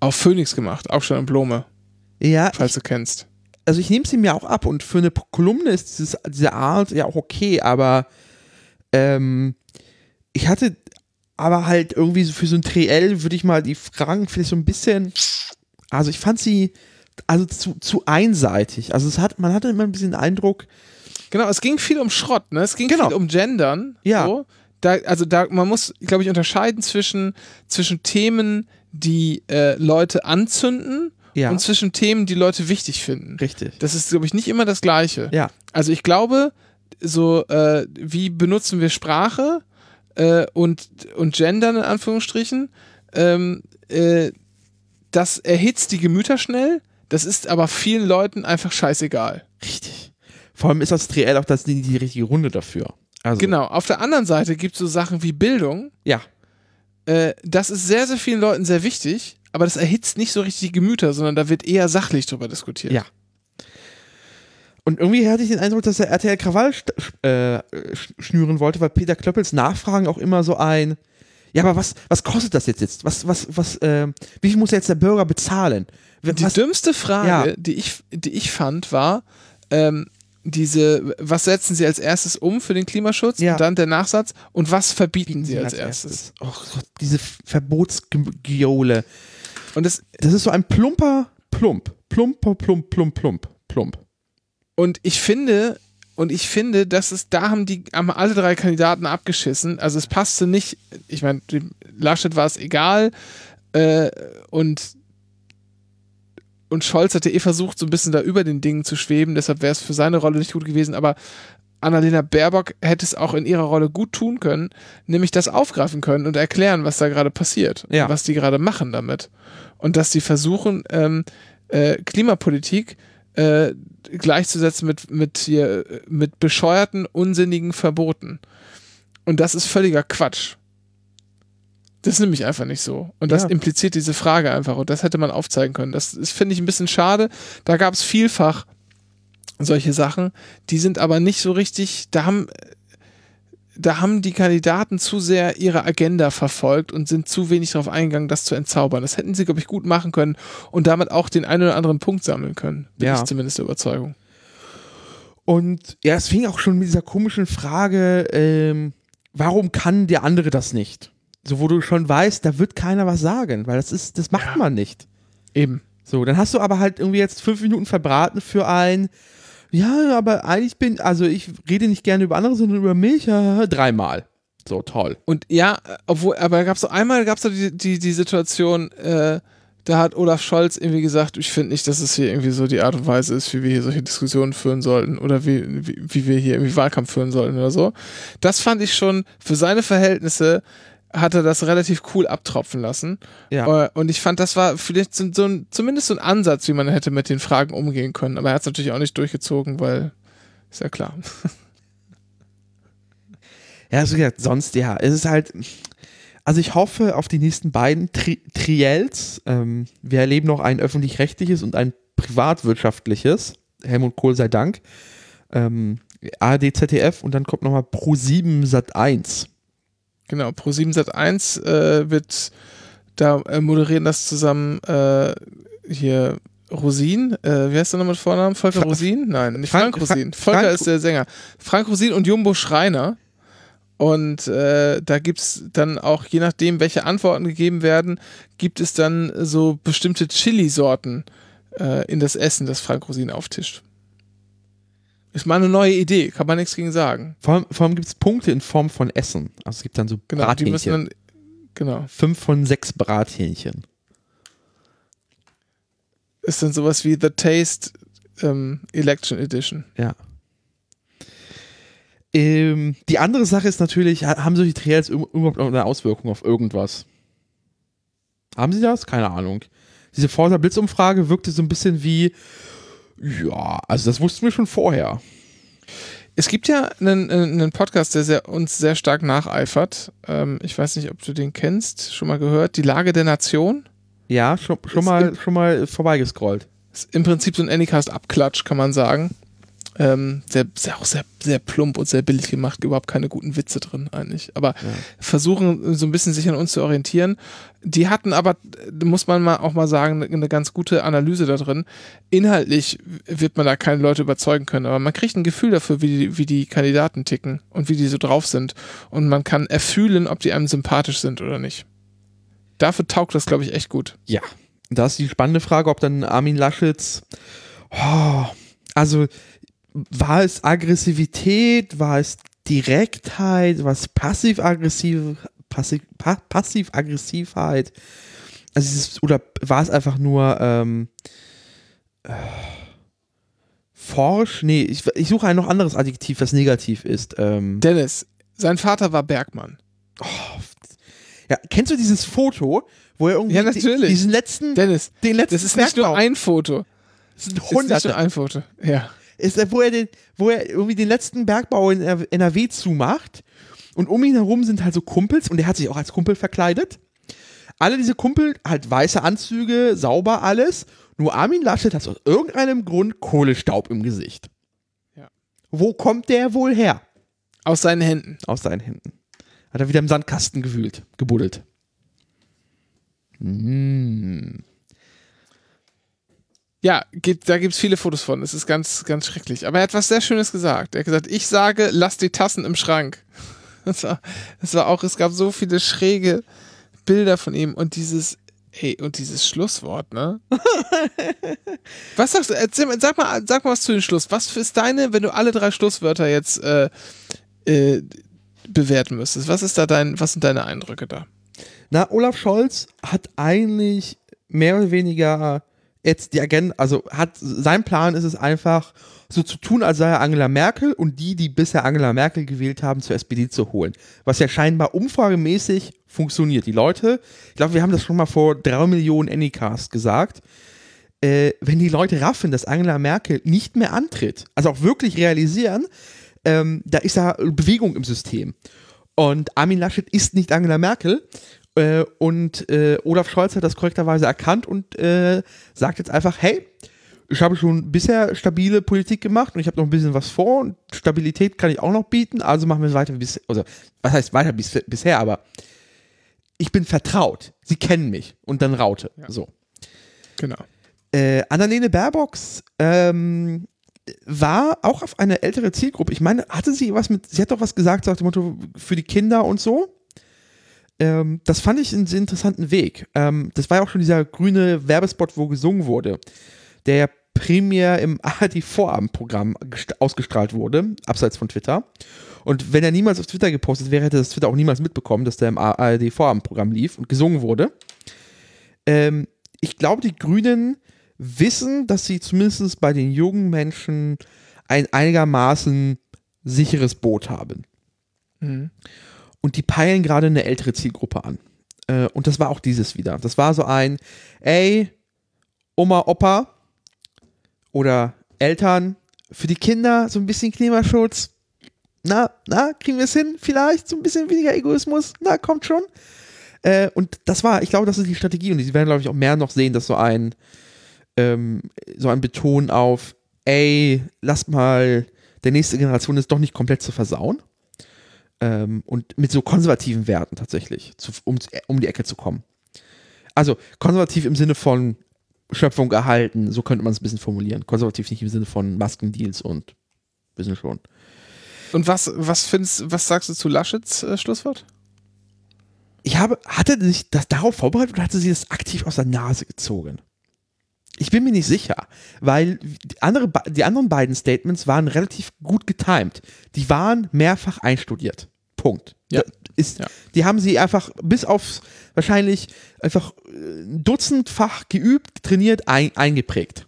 auf Phoenix gemacht, Augstein und Blome, Ja, falls du kennst. also ich nehme ihm ja auch ab und für eine Kolumne ist dieses, diese Art ja auch okay, aber ähm, ich hatte aber halt irgendwie so für so ein Triell würde ich mal die Fragen vielleicht so ein bisschen, also ich fand sie also zu, zu einseitig. Also es hat, man hatte immer ein bisschen den Eindruck, Genau, es ging viel um Schrott, ne? Es ging Genau. viel um Gendern. Ja. So. Da, also da, man muss, glaube ich, unterscheiden zwischen, zwischen Themen, die äh, Leute anzünden Ja. und zwischen Themen, die Leute wichtig finden. richtig. Das ist, glaube ich, nicht immer das Gleiche. Ja. Also ich glaube, so äh, wie benutzen wir Sprache äh, und, und Gendern in Anführungsstrichen, ähm, äh, das erhitzt die Gemüter schnell, das ist aber vielen Leuten einfach scheißegal. Richtig. Vor allem ist das Triell auch das, die, die richtige Runde dafür. Also, Genau, auf der anderen Seite gibt es so Sachen wie Bildung. Ja. Äh, das ist sehr, sehr vielen Leuten sehr wichtig, aber das erhitzt nicht so richtig die Gemüter, sondern da wird eher sachlich drüber diskutiert. Ja. Und irgendwie hatte ich den Eindruck, dass er RTL Krawall äh, sch- schnüren wollte, weil Peter Klöppels Nachfragen auch immer so ein, ja, aber was, was kostet das jetzt jetzt? Was, was, was, äh, wie viel muss jetzt der Bürger bezahlen? W- Die Was, dümmste Frage, Ja. die, ich, die ich fand, war, ähm, diese, was setzen Sie als erstes um für den Klimaschutz? Ja. Und dann der Nachsatz, und was verbieten Sie als, erstes? Oh Gott, diese Verbotsgiole. Und, das, Das ist so ein plumper Plump. Plumper, plump, plump, plump, plump. und ich finde, und ich finde, dass es, da haben die, haben alle drei Kandidaten abgeschissen. Also es passte nicht, ich meine, Laschet war es egal, äh, und und Scholz hatte eh versucht, so ein bisschen da über den Dingen zu schweben, deshalb wäre es für seine Rolle nicht gut gewesen, aber Annalena Baerbock hätte es auch in ihrer Rolle gut tun können, nämlich das aufgreifen können und erklären, was da gerade passiert, Ja. was die gerade machen damit. Und dass sie versuchen, ähm, äh, Klimapolitik äh, gleichzusetzen mit, mit, hier, mit bescheuerten, unsinnigen Verboten. Und das ist völliger Quatsch. Das ist nämlich einfach nicht so. Und das Ja. impliziert diese Frage einfach. Und das hätte man aufzeigen können. Das, das finde ich ein bisschen schade. Da gab es vielfach solche Sachen. Die sind aber nicht so richtig, da haben, da haben die Kandidaten zu sehr ihre Agenda verfolgt und sind zu wenig darauf eingegangen, das zu entzaubern. Das hätten sie, glaube ich, gut machen können und damit auch den einen oder anderen Punkt sammeln können. Bin Ja. ich zumindest der Überzeugung. Und ja, es fing auch schon mit dieser komischen Frage, ähm, warum kann der andere das nicht? So, wo du schon weißt, da wird keiner was sagen, weil das ist, das macht Ja. man nicht. Eben. So, dann hast du aber halt irgendwie jetzt fünf Minuten verbraten für ein, ja, aber eigentlich bin, also ich rede nicht gerne über andere, sondern über mich, ja, dreimal. So, toll. Und ja, obwohl, aber gab es einmal gab es die, die, die Situation, äh, da hat Olaf Scholz irgendwie gesagt, ich finde nicht, dass es hier irgendwie so die Art und Weise ist, wie wir hier solche Diskussionen führen sollten oder wie, wie, wie wir hier irgendwie Wahlkampf führen sollten oder so. Das fand ich schon, für seine Verhältnisse hat er das relativ cool abtropfen lassen. Ja. Äh, Und ich fand, das war vielleicht so, so ein, zumindest so ein Ansatz, wie man hätte mit den Fragen umgehen können. Aber er hat es natürlich auch nicht durchgezogen, weil, ist ja klar. Ja, also gesagt, sonst, ja, es ist halt, also ich hoffe auf die nächsten beiden Tri Triels. Ähm, wir erleben noch ein öffentlich-rechtliches und ein privatwirtschaftliches. Helmut Kohl sei Dank. Ähm, ARD, ZDF und dann kommt nochmal Pro7 Sat 1. Genau, Pro7 Sat 1 äh, wird da äh, moderieren das zusammen äh, hier Rosin, äh, wie heißt der nochmal mit Vornamen? Volker Fra- Rosin? Nein, nicht Frank- Frank, Rosin. Fra- Volker Frank- ist der Sänger. Frank Rosin und Jumbo Schreiner. Und äh, da gibt es dann auch, je nachdem, welche Antworten gegeben werden, gibt es dann so bestimmte Chili-Sorten äh, in das Essen, das Frank Rosin auftischt. Ist mal eine neue Idee, kann man nichts gegen sagen. Vor allem, vor allem gibt es Punkte in Form von Essen. Also es gibt dann so Genau, die müssen Brathähnchen. dann, genau. Fünf von sechs Brathähnchen. ist dann sowas wie The Taste ähm, Election Edition. Ja. Ähm, die andere Sache ist natürlich, ha- haben solche Trails überhaupt noch eine Auswirkung auf irgendwas? Haben sie das? Keine Ahnung. Diese Forsa Blitzumfrage wirkte so ein bisschen wie, ja, also das wussten wir schon vorher. Es gibt ja einen, einen Podcast, der sehr, uns sehr stark nacheifert. Ähm, ich weiß nicht, ob du den kennst, schon mal gehört. Die Lage der Nation. Ja, schon, schon, mal, im- schon mal vorbeigescrollt. Ist im Prinzip so ein Anycast-Abklatsch, kann man sagen. Ähm, sehr, sehr, auch sehr, sehr plump und sehr billig gemacht, überhaupt keine guten Witze drin eigentlich. Aber versuchen so ein bisschen sich an uns zu orientieren. Die hatten aber, muss man mal auch mal sagen, eine ganz gute Analyse da drin. Inhaltlich wird man da keine Leute überzeugen können, aber man kriegt ein Gefühl dafür, wie die, wie die Kandidaten ticken und wie die so drauf sind. Und man kann erfühlen, ob die einem sympathisch sind oder nicht. Dafür taugt das, glaube ich, echt gut. Ja. Da ist die spannende Frage, ob dann Armin Laschets, oh, also war es Aggressivität, war es Direktheit, war es passiv-aggressiv, passiv, pa passiv-aggressivheit, also dieses, oder war es einfach nur ähm, äh, forsch? Nee, ich, ich suche ein noch anderes Adjektiv, was negativ ist. Ähm, Dennis, sein Vater war Bergmann. ja, kennst du dieses Foto, wo er irgendwie Ja, natürlich. diesen letzten, Dennis, den letzten das ist nicht nur Bergbau- ein Foto. das sind Das ist nicht hunderte. nur ein Foto. Ja. Ist, er, wo er den, wo er irgendwie den letzten Bergbau in NRW zumacht und um ihn herum sind halt so Kumpels und er hat sich auch als Kumpel verkleidet. Alle diese Kumpel, halt weiße Anzüge, sauber alles. Nur Armin Laschet hat aus irgendeinem Grund Kohlestaub im Gesicht. Ja. Wo kommt der wohl her? Aus seinen Händen. Aus seinen Händen. Hat er wieder im Sandkasten gewühlt, gebuddelt. Ja, gibt, da gibt es viele Fotos von. Es ist ganz, ganz schrecklich. Aber er hat was sehr Schönes gesagt. Er hat gesagt, ich sage, lass die Tassen im Schrank. *laughs* Das war, das war auch, es gab so viele schräge Bilder von ihm und dieses, ey, und dieses Schlusswort, ne? *laughs* was sagst du? Erzähl, mal- sag, mal, sag mal was zu dem Schluss. Was ist deine, wenn du alle drei Schlusswörter jetzt äh, äh, bewerten müsstest? Was ist da dein, was sind deine Eindrücke da? Na, Olaf Scholz hat eigentlich mehr oder weniger jetzt die Agenda, also hat sein Plan ist es einfach, so zu tun, als sei er Angela Merkel und die, die bisher Angela Merkel gewählt haben, zur SPD zu holen. Was ja scheinbar umfragemäßig funktioniert. Die Leute, ich glaube, wir haben das schon mal vor drei Millionen Anycast gesagt, äh, wenn die Leute raffen, dass Angela Merkel nicht mehr antritt, also auch wirklich realisieren, ähm, da ist da Bewegung im System. Und Armin Laschet ist nicht Angela Merkel. Äh, und äh, Olaf Scholz hat das korrekterweise erkannt und äh, sagt jetzt einfach, hey, ich habe schon bisher stabile Politik gemacht und ich habe noch ein bisschen was vor und Stabilität kann ich auch noch bieten, also machen wir es weiter bisher. Also, was heißt weiter bis, bisher, aber ich bin vertraut. Sie kennen mich. Und dann Raute. So. Genau. Äh, Annalene Baerbocks ähm, war auch auf eine ältere Zielgruppe. Ich meine, hatte sie was mit, sie hat doch was gesagt, nach dem Motto, für die Kinder und so. Ähm, das fand ich einen interessanten Weg. Ähm, das war ja auch schon dieser grüne Werbespot, wo gesungen wurde, der ja primär im *laughs* ARD-Vorabendprogramm gest- ausgestrahlt wurde, abseits von Twitter. Und wenn er niemals auf Twitter gepostet wäre, hätte das Twitter auch niemals mitbekommen, dass der im ARD-Vorabendprogramm lief und gesungen wurde. Ähm, ich glaube, die Grünen wissen, dass sie zumindest bei den jungen Menschen ein einigermaßen sicheres Boot haben. Mhm. Und die peilen gerade eine ältere Zielgruppe an. Äh, und das war auch dieses wieder. Das war so ein, ey, Oma, Opa oder Eltern, für die Kinder so ein bisschen Klimaschutz. Na, na, kriegen wir es hin? Vielleicht so ein bisschen weniger Egoismus? Na, kommt schon. Äh, und das war, ich glaube, das ist die Strategie. Und sie werden, glaube ich, auch mehr noch sehen, dass so ein, ähm, so ein Beton auf, ey, lasst mal der nächste Generation ist doch nicht komplett zu versauen. Ähm, und mit so konservativen Werten tatsächlich, zu, um, um die Ecke zu kommen. Also konservativ im Sinne von Schöpfung erhalten, so könnte man es ein bisschen formulieren. Konservativ nicht im Sinne von Maskendeals und wissen schon. Und was, was findest, was sagst du zu Laschets äh, Schlusswort? Ich habe, hatte sich das darauf vorbereitet oder hatte sie das aktiv aus der Nase gezogen? Ich bin mir nicht sicher, weil die, andere, die anderen beiden Statements waren relativ gut getimed. Die waren mehrfach einstudiert. Punkt. Ja. Das Ist, Ja. Die haben sie einfach bis aufs wahrscheinlich einfach äh, dutzendfach geübt, trainiert, ein, eingeprägt.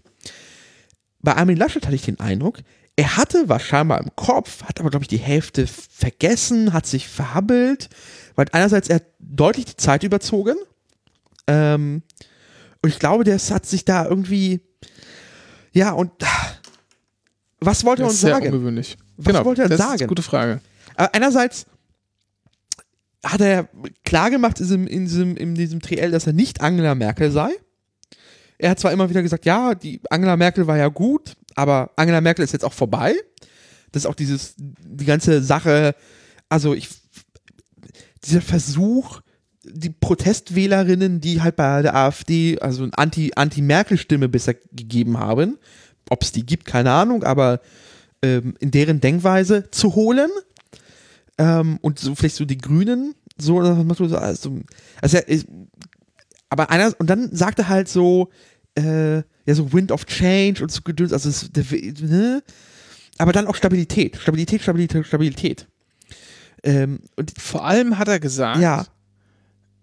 Bei Armin Laschet hatte ich den Eindruck, er hatte was scheinbar im Kopf, hat aber, glaube ich, die Hälfte vergessen, hat sich verhabbelt, weil einerseits er deutlich die Zeit überzogen. Ähm, und ich glaube, der hat sich da irgendwie. Ja, und was wollte er Das uns ist sehr sagen? ungewöhnlich. Was wollte er das Ist sagen? eine gute Frage. Aber einerseits hat er klar gemacht in diesem, in, diesem, in diesem Triell, dass er nicht Angela Merkel sei. Er hat zwar immer wieder gesagt, ja, die Angela Merkel war ja gut, aber Angela Merkel ist jetzt auch vorbei. Das ist auch dieses, die ganze Sache, also ich, dieser Versuch, die Protestwählerinnen, die halt bei der AfD, also eine Anti- Anti-Merkel-Stimme bisher gegeben haben, ob es die gibt, keine Ahnung, aber ähm, in deren Denkweise zu holen ähm, und so vielleicht so die Grünen so, also, also er ist, aber einer, und dann sagt er halt so, äh, ja, so Wind of Change und so Gedöns, also es, ne? aber dann auch Stabilität, Stabilität, Stabilität, Stabilität. Ähm, und Vor allem hat er gesagt, ja,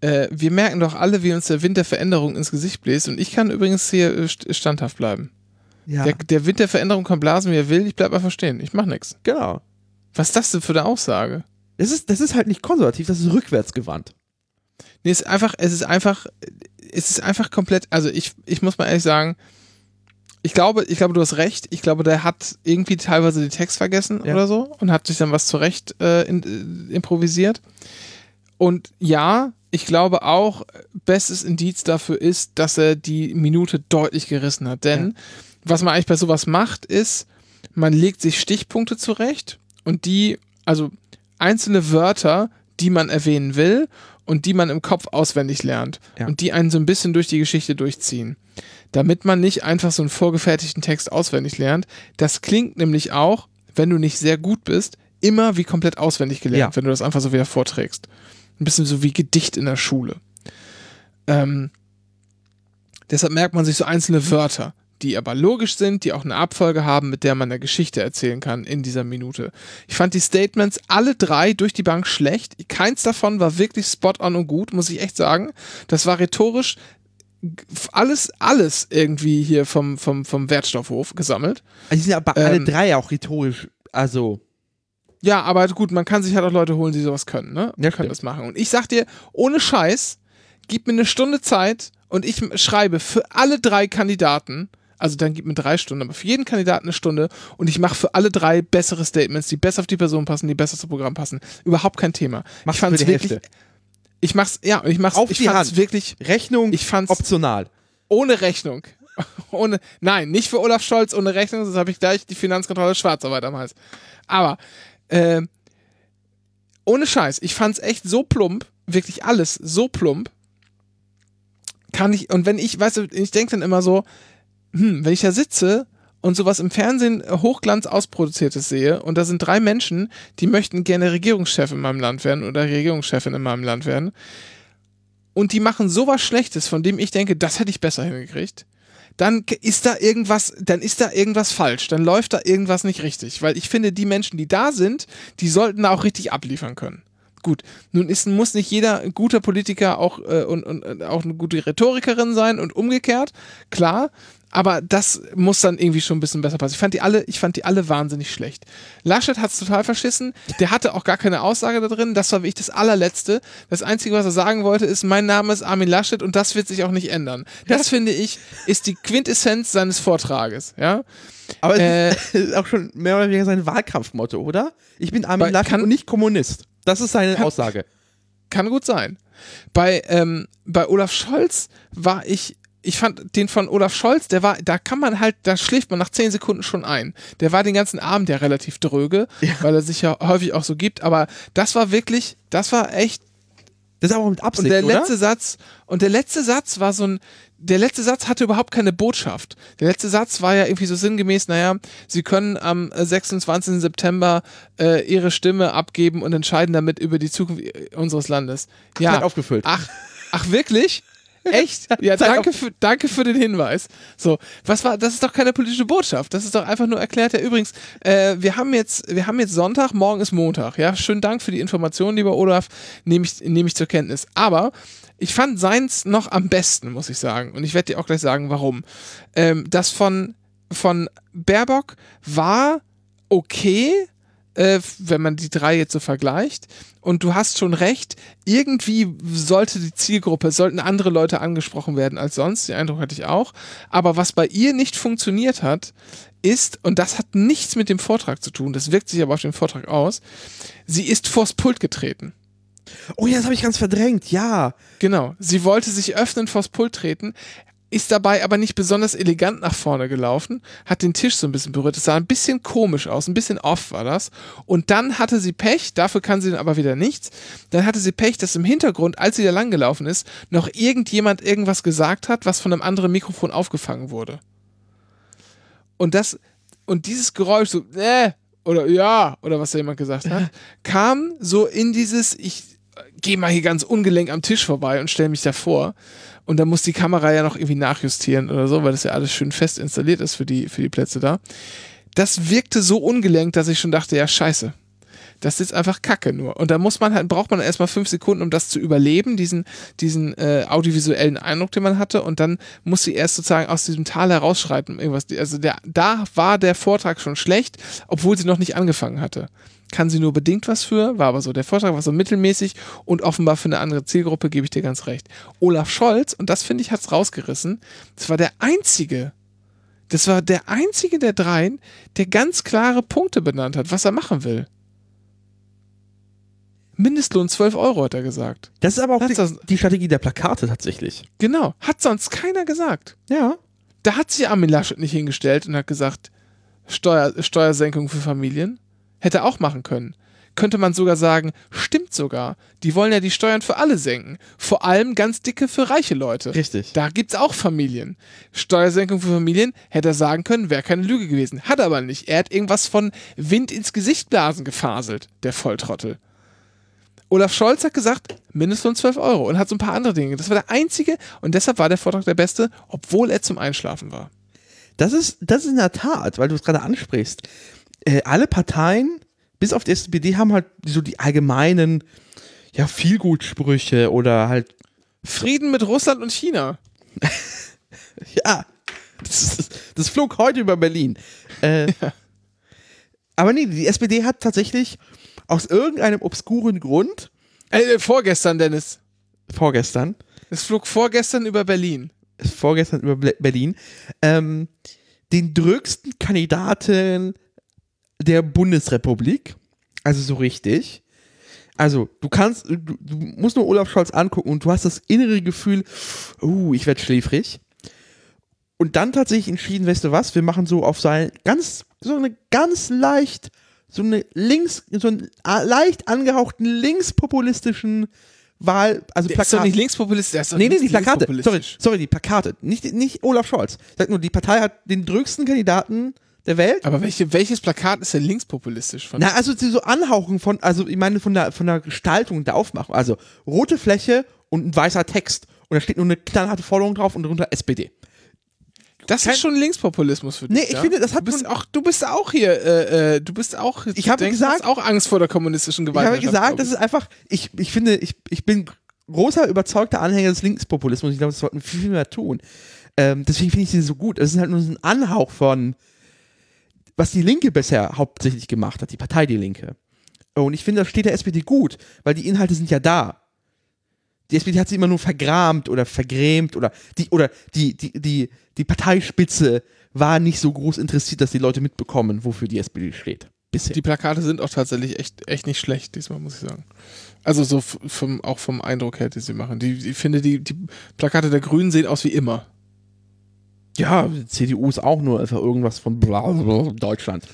äh, wir merken doch alle, wie uns der Wind der Veränderung ins Gesicht bläst. Und ich kann übrigens hier äh, st- standhaft bleiben. ja, Der, der Wind der Veränderung kann blasen, wie er will. Ich bleib einfach stehen. Ich mach nichts. genau. Was ist das denn für eine Aussage? Das ist, das ist halt nicht konservativ, das ist rückwärtsgewandt. Nee, es ist einfach, es ist einfach, es ist einfach komplett, also ich, ich muss mal ehrlich sagen, ich glaube, ich glaube, du hast recht. Ich glaube, der hat irgendwie teilweise den Text vergessen Ja. oder so und hat sich dann was zurecht äh, in, äh, improvisiert. Und ja, ich glaube auch, bestes Indiz dafür ist, dass er die Minute deutlich gerissen hat. Denn was man eigentlich bei sowas macht, ist, man legt sich Stichpunkte zurecht und die, also einzelne Wörter, die man erwähnen will und die man im Kopf auswendig lernt Ja. und die einen so ein bisschen durch die Geschichte durchziehen. Damit man nicht einfach so einen vorgefertigten Text auswendig lernt. Das klingt nämlich auch, wenn du nicht sehr gut bist, immer wie komplett auswendig gelernt, Ja. wenn du das einfach so wieder vorträgst. Ein bisschen so wie Gedicht in der Schule. Ähm, deshalb merkt man sich so einzelne Wörter, die aber logisch sind, die auch eine Abfolge haben, mit der man eine Geschichte erzählen kann in dieser Minute. Ich fand die Statements alle drei durch die Bank schlecht. Keins davon war wirklich spot on und gut, muss ich echt sagen. Das war rhetorisch alles, alles irgendwie hier vom, vom, vom Wertstoffhof gesammelt. Also die sind aber alle Ähm, drei auch rhetorisch, also Ja, aber gut, man kann sich halt auch Leute holen, die sowas können, ne? Ja, können das machen. Und ich sag dir, ohne Scheiß, gib mir eine Stunde Zeit und ich schreibe für alle drei Kandidaten, also dann gib mir drei Stunden, aber für jeden Kandidaten eine Stunde und ich mache für alle drei bessere Statements, die besser auf die Person passen, die besser zum Programm passen. Überhaupt kein Thema. Mach's ich fand's für die wirklich. Hälfte. Ich mach's, ja, ich mach's, Auf ich die fand's Hand. wirklich Rechnung Ich fand's- optional. ohne Rechnung. *laughs* ohne, nein, nicht für Olaf Scholz ohne Rechnung, sonst habe ich gleich die Finanzkontrolle Schwarzarbeit am Hals. Aber, äh, ohne Scheiß, ich fand's echt so plump, wirklich alles so plump. Kann ich, und wenn ich, weißt du, ich denke dann immer so, hm, wenn ich da sitze und sowas im Fernsehen äh, Hochglanz ausproduziertes sehe und da sind drei Menschen, die möchten gerne Regierungschef in meinem Land werden oder Regierungschefin in meinem Land werden und die machen sowas Schlechtes, von dem ich denke, das hätte ich besser hingekriegt, dann ist da irgendwas, dann ist da irgendwas falsch, dann läuft da irgendwas nicht richtig, weil ich finde, die Menschen, die da sind, die sollten da auch richtig abliefern können. Gut, nun ist, muss nicht jeder guter Politiker auch äh, und, und auch eine gute Rhetorikerin sein und umgekehrt, klar. Aber das muss dann irgendwie schon ein bisschen besser passen. Ich fand die alle, ich fand die alle wahnsinnig schlecht. Laschet hat's total verschissen. Der hatte auch gar keine Aussage da drin. Das war wirklich das allerletzte. Das Einzige, was er sagen wollte, ist, mein Name ist Armin Laschet und das wird sich auch nicht ändern. Das finde ich, ist die Quintessenz seines Vortrages, ja. Aber Äh, es ist auch schon mehr oder weniger sein Wahlkampfmotto, oder? Ich bin Armin Laschet kann- und nicht Kommunist. Das ist seine Kann- Aussage. Kann gut sein. Bei, ähm, bei Olaf Scholz war ich, ich fand den von Olaf Scholz, der war, da kann man halt, da schläft man nach zehn Sekunden schon ein. Der war den ganzen Abend ja relativ dröge, weil er sich ja häufig auch so gibt, aber das war wirklich, das war echt Das ist aber mit und Absicht, der oder? letzte Satz, und der letzte Satz war so ein, der letzte Satz hatte überhaupt keine Botschaft. Der letzte Satz war ja irgendwie so sinngemäß, naja, Sie können am äh, 26. September äh, Ihre Stimme abgeben und entscheiden damit über die Zukunft äh, unseres Landes. Ja. Aufgefüllt. Ach, ach wirklich? Echt? *laughs* Ja, danke für, danke für den Hinweis. So, was war, das ist doch keine politische Botschaft. Das ist doch einfach nur erklärt. Ja, übrigens, äh, wir haben jetzt, wir haben jetzt Sonntag, morgen ist Montag. Ja, schönen Dank für die Informationen, lieber Olaf. Nehme ich, nehme ich zur Kenntnis. Aber ich fand seins noch am besten, muss ich sagen. Und ich werde dir auch gleich sagen, warum. Ähm, das von, von Baerbock war okay, äh, wenn man die drei jetzt so vergleicht. Und du hast schon recht, irgendwie sollte die Zielgruppe, sollten andere Leute angesprochen werden als sonst, den Eindruck hatte ich auch. Aber was bei ihr nicht funktioniert hat, ist, und das hat nichts mit dem Vortrag zu tun, das wirkt sich aber auf den Vortrag aus, sie ist vors Pult getreten. Oh ja, das habe ich ganz verdrängt, ja. Genau. Sie wollte sich öffnen vors Pult treten, ist dabei aber nicht besonders elegant nach vorne gelaufen, hat den Tisch so ein bisschen berührt. Es sah ein bisschen komisch aus, ein bisschen off war das. Und dann hatte sie Pech, dafür kann sie dann aber wieder nichts. Dann hatte sie Pech, dass im Hintergrund, als sie da lang gelaufen ist, noch irgendjemand irgendwas gesagt hat, was von einem anderen Mikrofon aufgefangen wurde. Und das, und dieses Geräusch, so, äh, oder ja, oder was da jemand gesagt hat, *laughs* kam so in dieses, ich gehe mal hier ganz ungelenk am Tisch vorbei und stelle mich davor. Und dann muss die Kamera ja noch irgendwie nachjustieren oder so, weil das ja alles schön fest installiert ist für die, für die Plätze da. Das wirkte so ungelenkt, dass ich schon dachte, ja, scheiße. Das ist einfach Kacke nur. Und da muss man halt, braucht man erstmal fünf Sekunden, um das zu überleben, diesen, diesen äh, audiovisuellen Eindruck, den man hatte. Und dann muss sie erst sozusagen aus diesem Tal herausschreiten. Irgendwas. Also der, da war der Vortrag schon schlecht, obwohl sie noch nicht angefangen hatte kann sie nur bedingt was für, war aber so, der Vortrag war so mittelmäßig und offenbar für eine andere Zielgruppe, gebe ich dir ganz recht. Olaf Scholz, und das finde ich, hat's rausgerissen, das war der einzige, das war der einzige der dreien, der ganz klare Punkte benannt hat, was er machen will. Mindestlohn 12 Euro, hat er gesagt. Das ist aber auch die, das- die Strategie der Plakate tatsächlich. Genau, hat sonst keiner gesagt. Ja. Da hat sich Armin Laschet nicht hingestellt und hat gesagt, Steuer, Steuersenkung für Familien. Hätte er auch machen können. Könnte man sogar sagen, stimmt sogar. Die wollen ja die Steuern für alle senken. Vor allem ganz dicke für reiche Leute. Richtig. Da gibt's auch Familien. Steuersenkung für Familien hätte er sagen können, wäre keine Lüge gewesen. Hat er aber nicht. Er hat irgendwas von Wind ins Gesicht blasen gefaselt, der Volltrottel. Olaf Scholz hat gesagt, Mindestlohn 12 Euro und hat so ein paar andere Dinge. Das war der einzige und deshalb war der Vortrag der beste, obwohl er zum Einschlafen war. Das ist, das ist in der Tat, weil du es gerade ansprichst. Äh, alle Parteien, bis auf die SPD, haben halt so die allgemeinen, ja, Vielgutsprüche oder halt, Frieden mit Russland und China. *laughs* ja, das, das flog heute über Berlin. Äh, Aber nee, die SPD hat tatsächlich aus irgendeinem obskuren Grund Äh, vorgestern, Dennis. vorgestern, Es flog vorgestern über Berlin. vorgestern über Berlin, ähm, den drücksten Kandidaten der Bundesrepublik. Also so richtig. Also, du kannst, du, du musst nur Olaf Scholz angucken und du hast das innere Gefühl, uh, ich werde schläfrig. Und dann tatsächlich entschieden, weißt du was, wir machen so auf seinen ganz, so eine ganz leicht, so eine links, so einen äh, leicht angehauchten linkspopulistischen Wahl, also Der ist doch nicht linkspopulistisch. Der ist doch Nee, nee, nicht die Plakate. Sorry, sorry, die Plakate. Nicht, nicht Olaf Scholz. Sag nur, die Partei hat den drücksten Kandidaten der Welt. Aber welche, welches Plakat ist denn linkspopulistisch? Von Na, also so Anhauchen von, also ich meine von der, von der Gestaltung, der Aufmachung. Also rote Fläche und ein weißer Text. Und da steht nur eine knallharte Forderung drauf und darunter SPD. das ist schon Linkspopulismus für dich. Nee, ich ja? finde, das hat du bist auch, du bist auch hier, äh, äh, du bist auch. Ich habe gesagt- auch Angst vor der kommunistischen Ich Gewalt. habe gesagt, das ist einfach, ich, ich finde, ich, ich bin großer, überzeugter Anhänger des Linkspopulismus. Ich glaube, das sollten viel, viel mehr tun. Ähm, deswegen finde ich sie so gut. Es ist halt nur so ein Anhauch von, was die Linke bisher hauptsächlich gemacht hat, die Partei Die Linke. Und ich finde, das steht der SPD gut, weil die Inhalte sind ja da. Die SPD hat sie immer nur vergramt oder vergrämt oder die, oder die, die, die, die Parteispitze war nicht so groß interessiert, dass die Leute mitbekommen, wofür die SPD steht. Bisher. Die Plakate sind auch tatsächlich echt, echt nicht schlecht diesmal, muss ich sagen. Also so vom, auch vom Eindruck her, den sie machen. Die, ich finde, die, die Plakate der Grünen sehen aus wie immer. Ja, die CDU ist auch nur einfach irgendwas von Deutschland.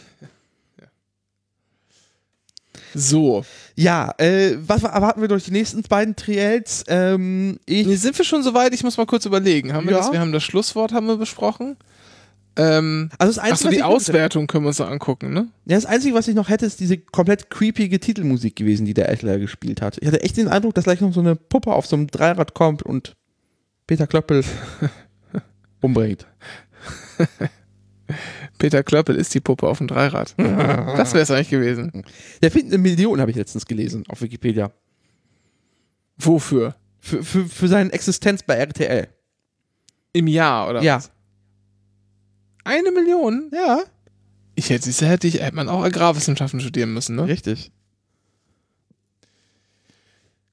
So. Ja, äh, was erwarten wir durch die nächsten beiden Triels? Ähm, sind wir schon soweit? Ich muss mal kurz überlegen. Haben wir Ja. das? Wir haben das Schlusswort haben wir besprochen. Ähm, also das Achso, Einzige, die was ich Auswertung können wir uns noch angucken, ne? Ja, das Einzige, was ich noch hätte, ist diese komplett creepige Titelmusik gewesen, die der Ettler gespielt hat. Ich hatte echt den Eindruck, dass gleich noch so eine Puppe auf so einem Dreirad kommt und Peter Klöppel *laughs* umbringt. *laughs* Peter Klöppel ist die Puppe auf dem Dreirad. *laughs* das wäre es eigentlich gewesen. Der findet eine Million, habe ich letztens gelesen, auf Wikipedia. Wofür? Für, für, für seine Existenz bei RTL. Im Jahr, oder Ja. was? Eine Million? Ja. Ich hätte, siehste, hätte, ich, hätte man auch Agrarwissenschaften studieren müssen, ne? Richtig.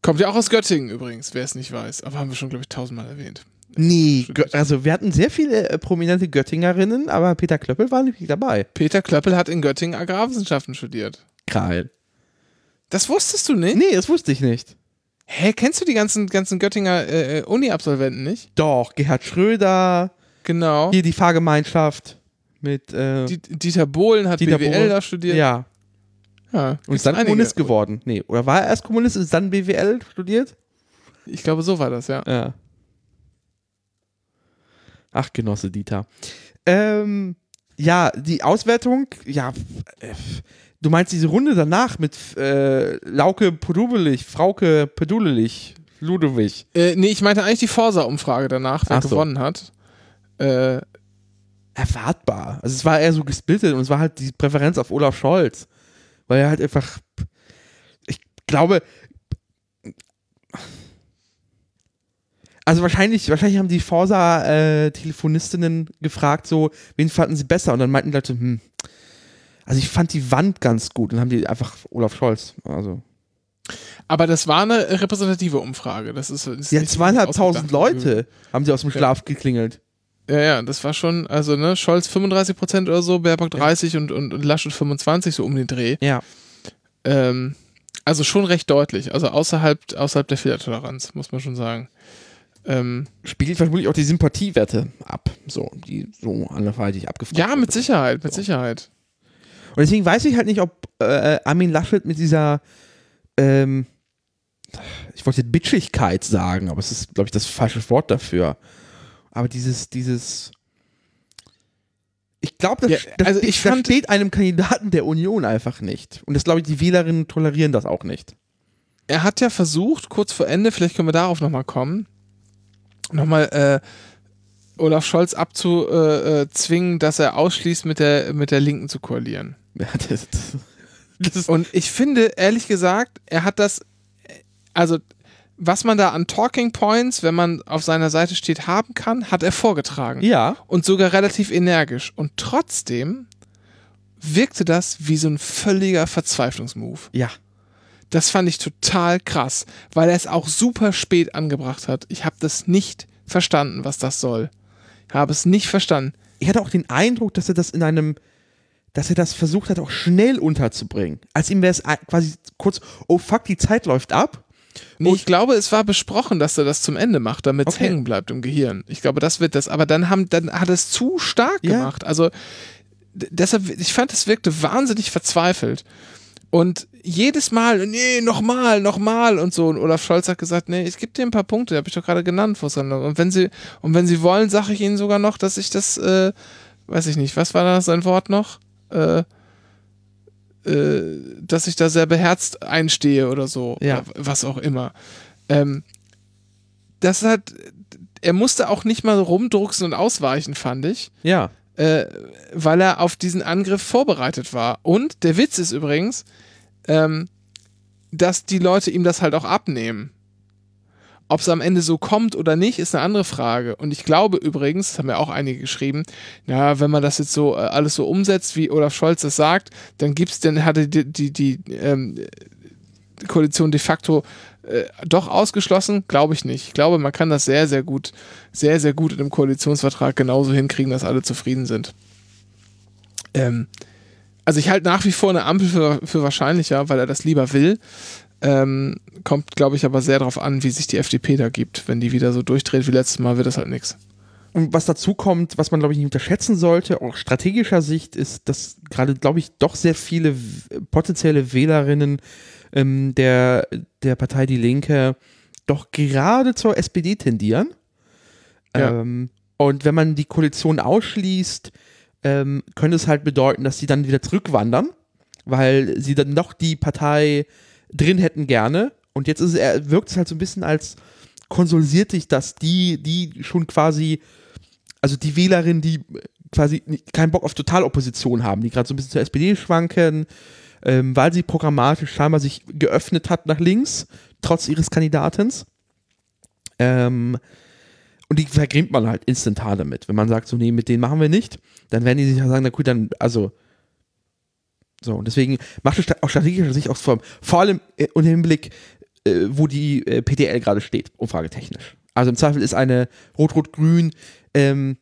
Kommt ja auch aus Göttingen übrigens, wer es nicht weiß. Aber haben wir schon, glaube ich, tausendmal erwähnt. Nee, also wir hatten sehr viele äh, prominente Göttingerinnen, aber Peter Klöppel war nicht dabei. Peter Klöppel hat in Göttingen Agrarwissenschaften studiert. Geil. Das wusstest du nicht? Nee, das wusste ich nicht. Hä, kennst du die ganzen, ganzen Göttinger äh, Uni-Absolventen nicht? Doch, Gerhard Schröder, Genau. hier die Fahrgemeinschaft mit äh, Die, Dieter Bohlen hat Dieter BWL Bohlen. da studiert. Ja. ja Und ist dann einige. Kommunist geworden. Nee, oder war er erst Kommunist und ist dann BWL studiert? Ich glaube, so war das, ja. Ja. Ach, Genosse Dieter. Ähm, ja, die Auswertung, ja, äh, du meinst diese Runde danach mit äh, Lauke Podubelich, Frauke Pedulelich, Ludwig. Äh, nee, ich meinte eigentlich die Forsa-Umfrage danach, wer so. gewonnen hat. Äh, Erwartbar. Also es war eher so gesplittet und es war halt die Präferenz auf Olaf Scholz. Weil er halt einfach, ich glaube, also wahrscheinlich, wahrscheinlich haben die Forsa-Telefonistinnen gefragt, so, wen fanden sie besser? Und dann meinten die Leute, hm, also ich fand die Wand ganz gut. Und dann haben die einfach Olaf Scholz. Also. aber das war eine repräsentative Umfrage. Das ist, ist Ja, zweieinhalbtausend. Leute haben sie aus dem Schlaf geklingelt. Ja, ja, das war schon, also ne, Scholz 35 Prozent oder so, Baerbock 30 und, und, und Laschet 25, so um den Dreh. Ja. Ähm, also schon recht deutlich. Also außerhalb, außerhalb der Fehlertoleranz, muss man schon sagen. Ähm, Spiegelt vermutlich auch die Sympathiewerte ab. So, die so anderweitig abgefragt ja, mit. Sicherheit, mit So. Sicherheit. Und deswegen weiß ich halt nicht, ob äh, Armin Laschet mit dieser, ähm, ich wollte Bitchigkeit sagen, aber es ist, glaube ich, das falsche Wort dafür. Aber dieses, dieses, ich glaube, das, Ja, das, also ich das fand- steht einem Kandidaten der Union einfach nicht. Und das glaube ich, die Wählerinnen tolerieren das auch nicht. Er hat ja versucht, kurz vor Ende, vielleicht können wir darauf nochmal kommen, nochmal äh, Olaf Scholz abzuzwingen, dass er ausschließt, mit der, mit der Linken zu koalieren. *laughs* Ja, das, das Und ich finde, ehrlich gesagt, er hat das, also was man da an Talking Points, wenn man auf seiner Seite steht, haben kann, hat er vorgetragen. ja, Und sogar relativ energisch. Und trotzdem wirkte das wie so ein völliger Verzweiflungsmove. ja. Das fand ich total krass, weil er es auch super spät angebracht hat. Ich habe das nicht verstanden, was das soll. Ich habe es nicht verstanden. Ich hatte auch den Eindruck, dass er das in einem, dass er das versucht hat, auch schnell unterzubringen. Als ihm wäre es quasi kurz, oh fuck, die Zeit läuft ab. Nee, ich glaube, es war besprochen, dass er das zum Ende macht, damit es Okay. hängen bleibt im Gehirn. Ich glaube, das wird das. Aber dann, haben, dann hat es zu stark Ja. gemacht. Also deshalb, ich fand, es wirkte wahnsinnig verzweifelt. Und jedes Mal, nee, nochmal, nochmal und so. Und Olaf Scholz hat gesagt, nee, es gibt dir ein paar Punkte, habe ich doch gerade genannt vor Sendung. Und wenn sie, und wenn sie wollen, sage ich ihnen sogar noch, dass ich das, äh, weiß ich nicht, was war da sein Wort noch? Äh, äh, dass ich da sehr beherzt einstehe oder so. Ja. Oder was auch immer. Ähm, das hat, er musste auch nicht mal rumdrucksen und ausweichen, fand ich Ja. äh, weil er auf diesen Angriff vorbereitet war. Und der Witz ist übrigens, ähm, dass die Leute ihm das halt auch abnehmen. Ob es am Ende so kommt oder nicht, ist eine andere Frage. Und ich glaube übrigens, das haben ja auch einige geschrieben, ja, wenn man das jetzt so äh, alles so umsetzt, wie Olaf Scholz das sagt, dann gibt's, dann hatte die, die, die ähm, Koalition de facto äh, doch ausgeschlossen? Glaube ich nicht. Ich glaube, man kann das sehr, sehr gut, sehr, sehr gut in einem Koalitionsvertrag genauso hinkriegen, dass alle zufrieden sind. Ähm, also ich halte nach wie vor eine Ampel für, für wahrscheinlicher, weil er das lieber will. Ähm, kommt, glaube ich, aber sehr darauf an, wie sich die FDP da gibt. Wenn die wieder so durchdreht wie letztes Mal, wird das halt nichts. Und was dazu kommt, was man, glaube ich, nicht unterschätzen sollte, auch aus strategischer Sicht, ist, dass gerade, glaube ich, doch sehr viele potenzielle Wählerinnen ähm, der, der Partei Die Linke doch gerade zur SPD tendieren. Ja. Ähm, und wenn man die Koalition ausschließt, ähm, könnte es halt bedeuten, dass sie dann wieder zurückwandern, weil sie dann noch die Partei drin hätten gerne. Und jetzt ist, wirkt es halt so ein bisschen als konsolidiert sich das, die, die schon quasi, also die Wählerinnen, die quasi keinen Bock auf Totalopposition haben, die gerade so ein bisschen zur SPD schwanken, ähm, weil sie programmatisch scheinbar sich geöffnet hat nach links, trotz ihres Kandidatens. Ähm, und die vergrämt man halt instantan damit. Wenn man sagt, so, nee, mit denen machen wir nicht, dann werden die sich ja sagen, na gut, dann, also, So, und deswegen macht es aus strategischer Sicht auch vor, vor allem äh, unter dem Blick, äh, wo die äh, PDL gerade steht, umfragetechnisch. Also im Zweifel ist eine Rot-Rot-Grün ähm,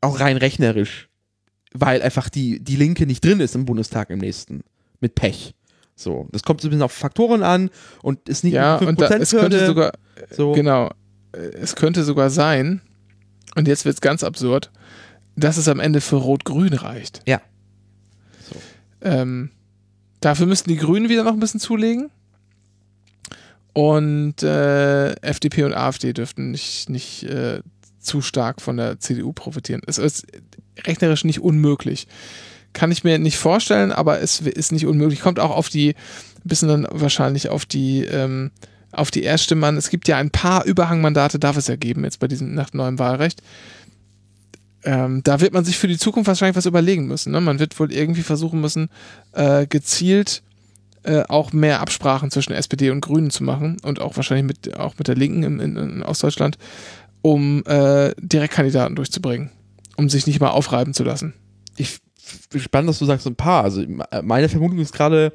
auch rein rechnerisch, weil einfach die, die Linke nicht drin ist im Bundestag im nächsten. Mit Pech. So, das kommt so ein bisschen auf Faktoren an und ist nicht Ja, und da, es könnte 5%-Hürde. sogar, so. genau, es könnte sogar sein, und jetzt wird es ganz absurd, dass es am Ende für Rot-Grün reicht. Ja. Ähm, dafür müssten die Grünen wieder noch ein bisschen zulegen. Und äh, FDP und AfD dürften nicht, nicht äh, zu stark von der CDU profitieren. Es ist rechnerisch nicht unmöglich. Kann ich mir nicht vorstellen, aber es ist nicht unmöglich. Kommt auch auf die, ein bisschen dann wahrscheinlich auf die, ähm, auf die Erststimmen an. Es gibt ja ein paar Überhangmandate, darf es ja geben, jetzt bei diesem nach neuem Wahlrecht. Ähm, da wird man sich für die Zukunft wahrscheinlich was überlegen müssen. Ne? Man wird wohl irgendwie versuchen müssen, äh, gezielt äh, auch mehr Absprachen zwischen SPD und Grünen zu machen und auch wahrscheinlich mit, auch mit der Linken in, in, in Ostdeutschland, um äh, Direktkandidaten durchzubringen, um sich nicht mal aufreiben zu lassen. ich bin spannend, dass du sagst ein paar. Also meine Vermutung ist gerade,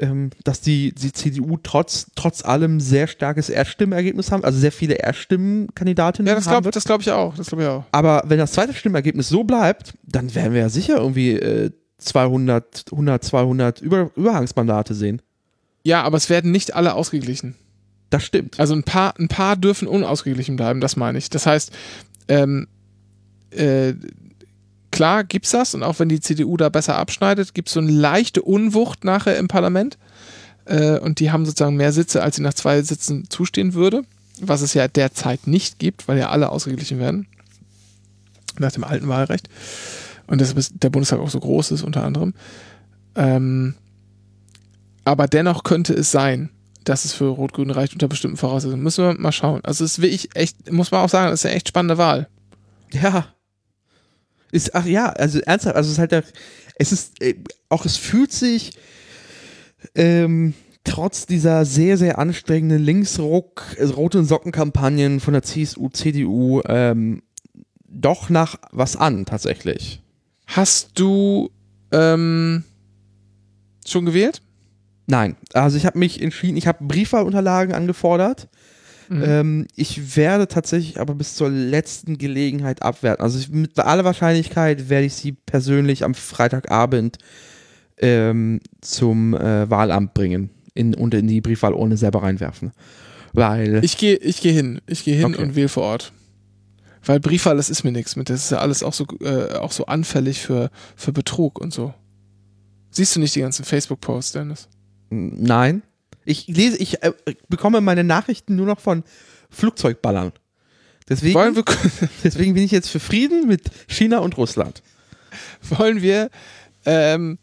ähm, dass die, die CDU trotz, trotz allem sehr starkes Erststimmenergebnis haben, also sehr viele Erststimmenkandidatinnen Ja, das haben glaube wird. das glaub ich auch. Das glaube ich auch. Aber wenn das zweite Stimmergebnis so bleibt, dann werden wir ja sicher irgendwie äh, 200, 100, 200 Über Überhangsmandate sehen. Ja, aber es werden nicht alle ausgeglichen. Das stimmt. Also ein paar, ein paar dürfen unausgeglichen bleiben, das meine ich. Das heißt, ähm, äh, klar gibt's das und auch wenn die CDU da besser abschneidet, gibt's so eine leichte Unwucht nachher im Parlament. Äh, und die haben sozusagen mehr Sitze, als sie nach zwei Sitzen zustehen würde, was es ja derzeit nicht gibt, weil ja alle ausgeglichen werden. Nach dem alten Wahlrecht. Und deshalb ist der Bundestag auch so groß ist, unter anderem. Ähm, aber dennoch könnte es sein, dass es für Rot-Grün reicht unter bestimmten Voraussetzungen. Müssen wir mal schauen. Also es ist wirklich echt, muss man auch sagen, das ist eine echt spannende Wahl. Ja. Ist, ach ja, also ernsthaft, also es ist halt der, es ist, äh, auch es fühlt sich ähm, trotz dieser sehr, sehr anstrengenden Linksruck, äh, roten Sockenkampagnen von der CSU, CDU, ähm, doch nach was an, tatsächlich. Hast du ähm, schon gewählt? Nein, also ich habe mich entschieden, ich habe Briefwahlunterlagen angefordert. Mhm. Ähm, ich werde tatsächlich aber bis zur letzten Gelegenheit abwerten. Also ich, mit aller Wahrscheinlichkeit werde ich sie persönlich am Freitagabend ähm, zum äh, Wahlamt bringen in, und in die Briefwahlurne selber reinwerfen. Weil, Ich gehe ich geh hin. Ich gehe hin Okay. und wähle vor Ort. Weil Briefwahl, das ist mir nichts mit. Das ist ja alles auch so, äh, auch so anfällig für, für Betrug und so. Siehst du nicht die ganzen Facebook-Posts, Dennis? nein, ich lese, ich äh, bekomme meine Nachrichten nur noch von Flugzeugballern. Deswegen, Wollen wir, *laughs* deswegen bin ich jetzt für Frieden mit China und Russland. wollen wir, ähm,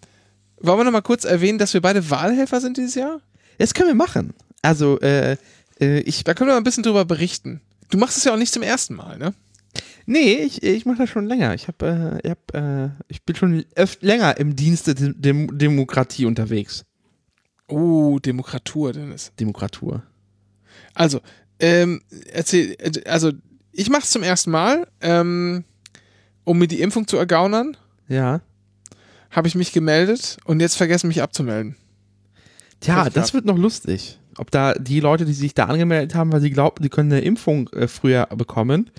wollen wir noch mal kurz erwähnen, dass wir beide Wahlhelfer sind dieses Jahr? Das können wir machen. Also, äh, äh, ich Da können wir mal ein bisschen drüber berichten. Du machst es ja auch nicht zum ersten Mal, ne? Nee, ich, ich mache das schon länger. Ich, hab, äh, ich, hab, äh, ich bin schon öft länger im Dienste der Dem Demokratie unterwegs. Oh, Demokratur, Dennis. Demokratur. Also, ähm, erzähl, äh, also ich mach's zum ersten Mal, ähm, um mir die Impfung zu ergaunern, Ja. habe ich mich gemeldet und jetzt vergessen mich abzumelden. Tja, Das das wird noch lustig. Ob da die Leute, die sich da angemeldet haben, weil sie glaubten, die können eine Impfung äh, früher bekommen,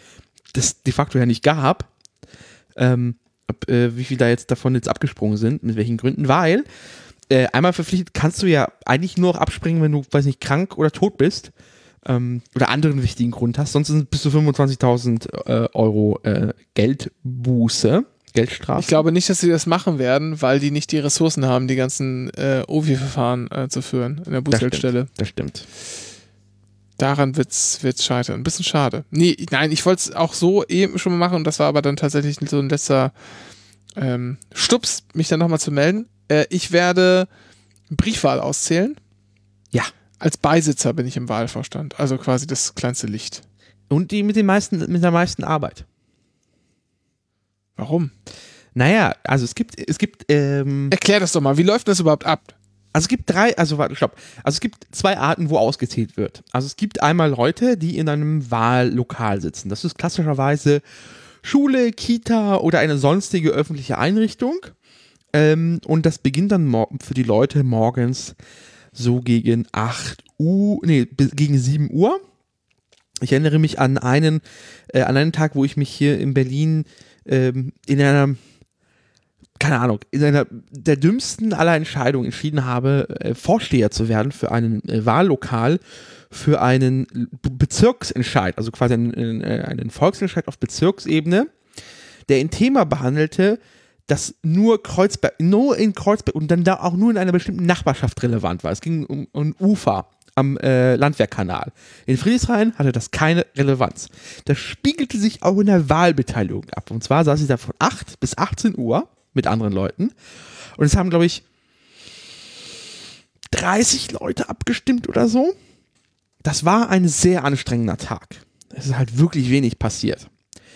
das de facto ja nicht gab, ähm, ob, äh, wie viele da jetzt davon jetzt abgesprungen sind, mit welchen Gründen, weil äh, einmal verpflichtet kannst du ja eigentlich nur noch abspringen, wenn du, weiß nicht, krank oder tot bist ähm, oder anderen wichtigen Grund hast, sonst sind es bis zu 25.000 äh, Euro äh, Geldbuße, Geldstrafe. Ich glaube nicht, dass sie das machen werden, weil die nicht die Ressourcen haben, die ganzen äh, OVI-Verfahren äh, zu führen in der das stimmt. Bußgeldstelle. Das stimmt. Daran wird's, wird's scheitern. Ein bisschen schade. Nee, nein, ich wollte es auch so eben schon mal machen und das war aber dann tatsächlich so ein letzter ähm, Stups, mich dann nochmal zu melden. Äh, ich werde Briefwahl auszählen. Ja. Als Beisitzer bin ich im Wahlvorstand, also quasi das kleinste Licht. Und die mit, den meisten, mit der meisten Arbeit. Warum? Naja, also es gibt, es gibt, ähm, Erklär das doch mal, wie läuft das überhaupt ab? also es gibt drei, also warte, stopp. Also es gibt zwei Arten, wo ausgezählt wird. Also es gibt einmal Leute, die in einem Wahllokal sitzen. Das ist klassischerweise Schule, Kita oder eine sonstige öffentliche Einrichtung. Ähm, und das beginnt dann für die Leute morgens so gegen 8 Uhr, nee, gegen 7 Uhr. Ich erinnere mich an einen, äh, an einen Tag, wo ich mich hier in Berlin ähm, in einer, keine Ahnung, in einer der dümmsten aller Entscheidungen entschieden habe, äh, Vorsteher zu werden für einen äh, Wahllokal, für einen B Bezirksentscheid, also quasi einen, äh, einen Volksentscheid auf Bezirksebene, der ein Thema behandelte, das nur Kreuzberg, nur in Kreuzberg und dann da auch nur in einer bestimmten Nachbarschaft relevant war. Es ging um, um Ufer am äh, Landwehrkanal. In Friedrichshain hatte das keine Relevanz. Das spiegelte sich auch in der Wahlbeteiligung ab. Und zwar saß ich da von 8 bis 18 Uhr mit anderen Leuten. Und es haben, glaube ich, 30 Leute abgestimmt oder so. Das war ein sehr anstrengender Tag. Es ist halt wirklich wenig passiert.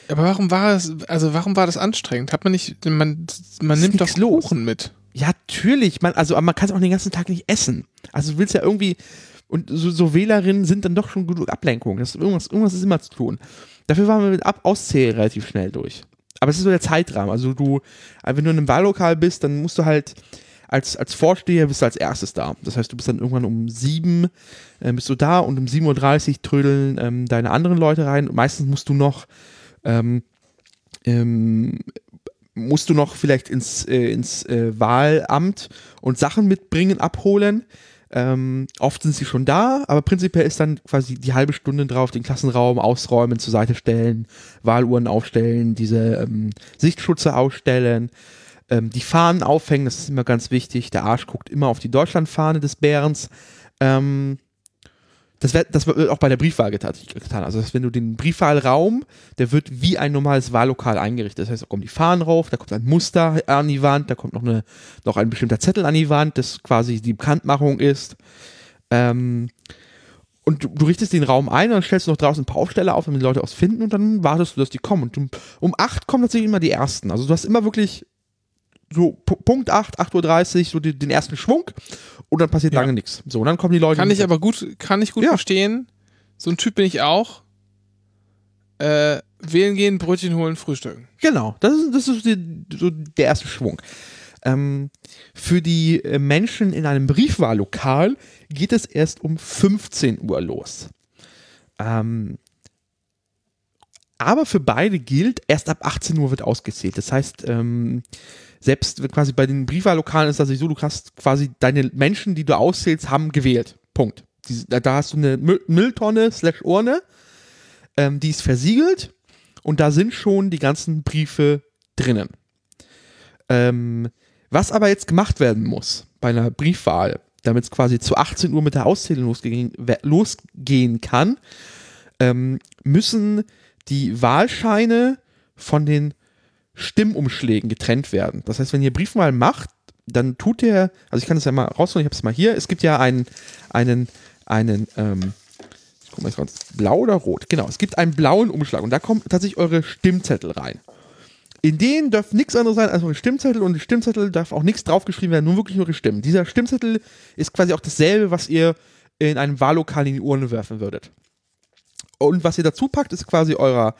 Aber warum war es, also warum war das anstrengend? Hat man nicht, man, man nimmt doch. Kuchen mit. Ja, natürlich. Man, also, aber man kann es auch den ganzen Tag nicht essen. Also du willst ja irgendwie. Und so, so Wählerinnen sind dann doch schon genug Ablenkung. Das ist irgendwas, irgendwas ist immer zu tun. Dafür waren wir mit Ab Auszählen relativ schnell durch. Aber es ist so der Zeitrahmen. Also du, äh, wenn du in einem Wahllokal bist, dann musst du halt als, als Vorsteher bist du als erstes da. Das heißt, du bist dann irgendwann um sieben äh, bist du da und um 7.30 Uhr trödeln ähm, deine anderen Leute rein. Und meistens musst du noch ähm, ähm, musst du noch vielleicht ins, äh, ins äh, Wahlamt und Sachen mitbringen, abholen. Ähm, oft sind sie schon da, aber prinzipiell ist dann quasi die halbe Stunde drauf, den Klassenraum ausräumen, zur Seite stellen, Wahluhren aufstellen, diese ähm, Sichtschutze ausstellen, ähm, die Fahnen aufhängen, das ist immer ganz wichtig. Der Arsch guckt immer auf die Deutschlandfahne des Bärens. Ähm, das wird, das auch bei der Briefwahl getan. Also, wenn du den Briefwahlraum, der wird wie ein normales Wahllokal eingerichtet. Das heißt, da kommen die Fahnen rauf, da kommt ein Muster an die Wand, da kommt noch, eine, noch ein bestimmter Zettel an die Wand, das quasi die Bekanntmachung ist. Ähm, und du, du richtest den Raum ein und dann stellst du noch draußen ein paar Aufsteller auf, damit die Leute aus finden und dann wartest du, dass die kommen. Und um, um 8 kommen tatsächlich immer die ersten. Also du hast immer wirklich so Pu- Punkt 8, 8.30 Uhr, so die, den ersten Schwung und dann passiert Ja. lange nichts. So, und dann kommen die Leute. Kann ich aber gut, kann ich gut Ja. verstehen. So ein Typ bin ich auch. Äh, wählen gehen, Brötchen holen, frühstücken. Genau, das ist, das ist die, so der erste Schwung. Ähm, für die äh, Menschen in einem Briefwahllokal geht es erst um 15 Uhr los. Ähm, aber für beide gilt, erst ab 18 Uhr wird ausgezählt. Das heißt, ähm, selbst quasi bei den Briefwahllokalen ist das nicht so, du hast quasi deine Menschen, die du auszählst, haben gewählt. Punkt. Da, hast du eine Müll, Mülltonne slash Urne, ähm, die ist versiegelt und da sind schon die ganzen Briefe drinnen. Ähm, was aber jetzt gemacht werden muss bei einer Briefwahl, damit es quasi zu 18 Uhr mit der Auszählung losgehen, losgehen kann, ähm, müssen die Wahlscheine von den Stimmumschlägen getrennt werden. Das heißt, wenn ihr Briefwahl macht, dann tut der, also ich kann das ja mal rausholen, ich habe es mal hier, es gibt ja einen, einen, einen, ähm, ich guck mal jetzt raus, blau oder rot? Genau, es gibt einen blauen Umschlag und da kommen tatsächlich eure Stimmzettel rein. In denen darf nichts anderes sein als eure Stimmzettel und die Stimmzettel darf auch nichts draufgeschrieben werden, nur wirklich eure Stimmen. Dieser Stimmzettel ist quasi auch dasselbe, was ihr in einem Wahllokal in die Urne werfen würdet. Und was ihr dazu packt, ist quasi euer,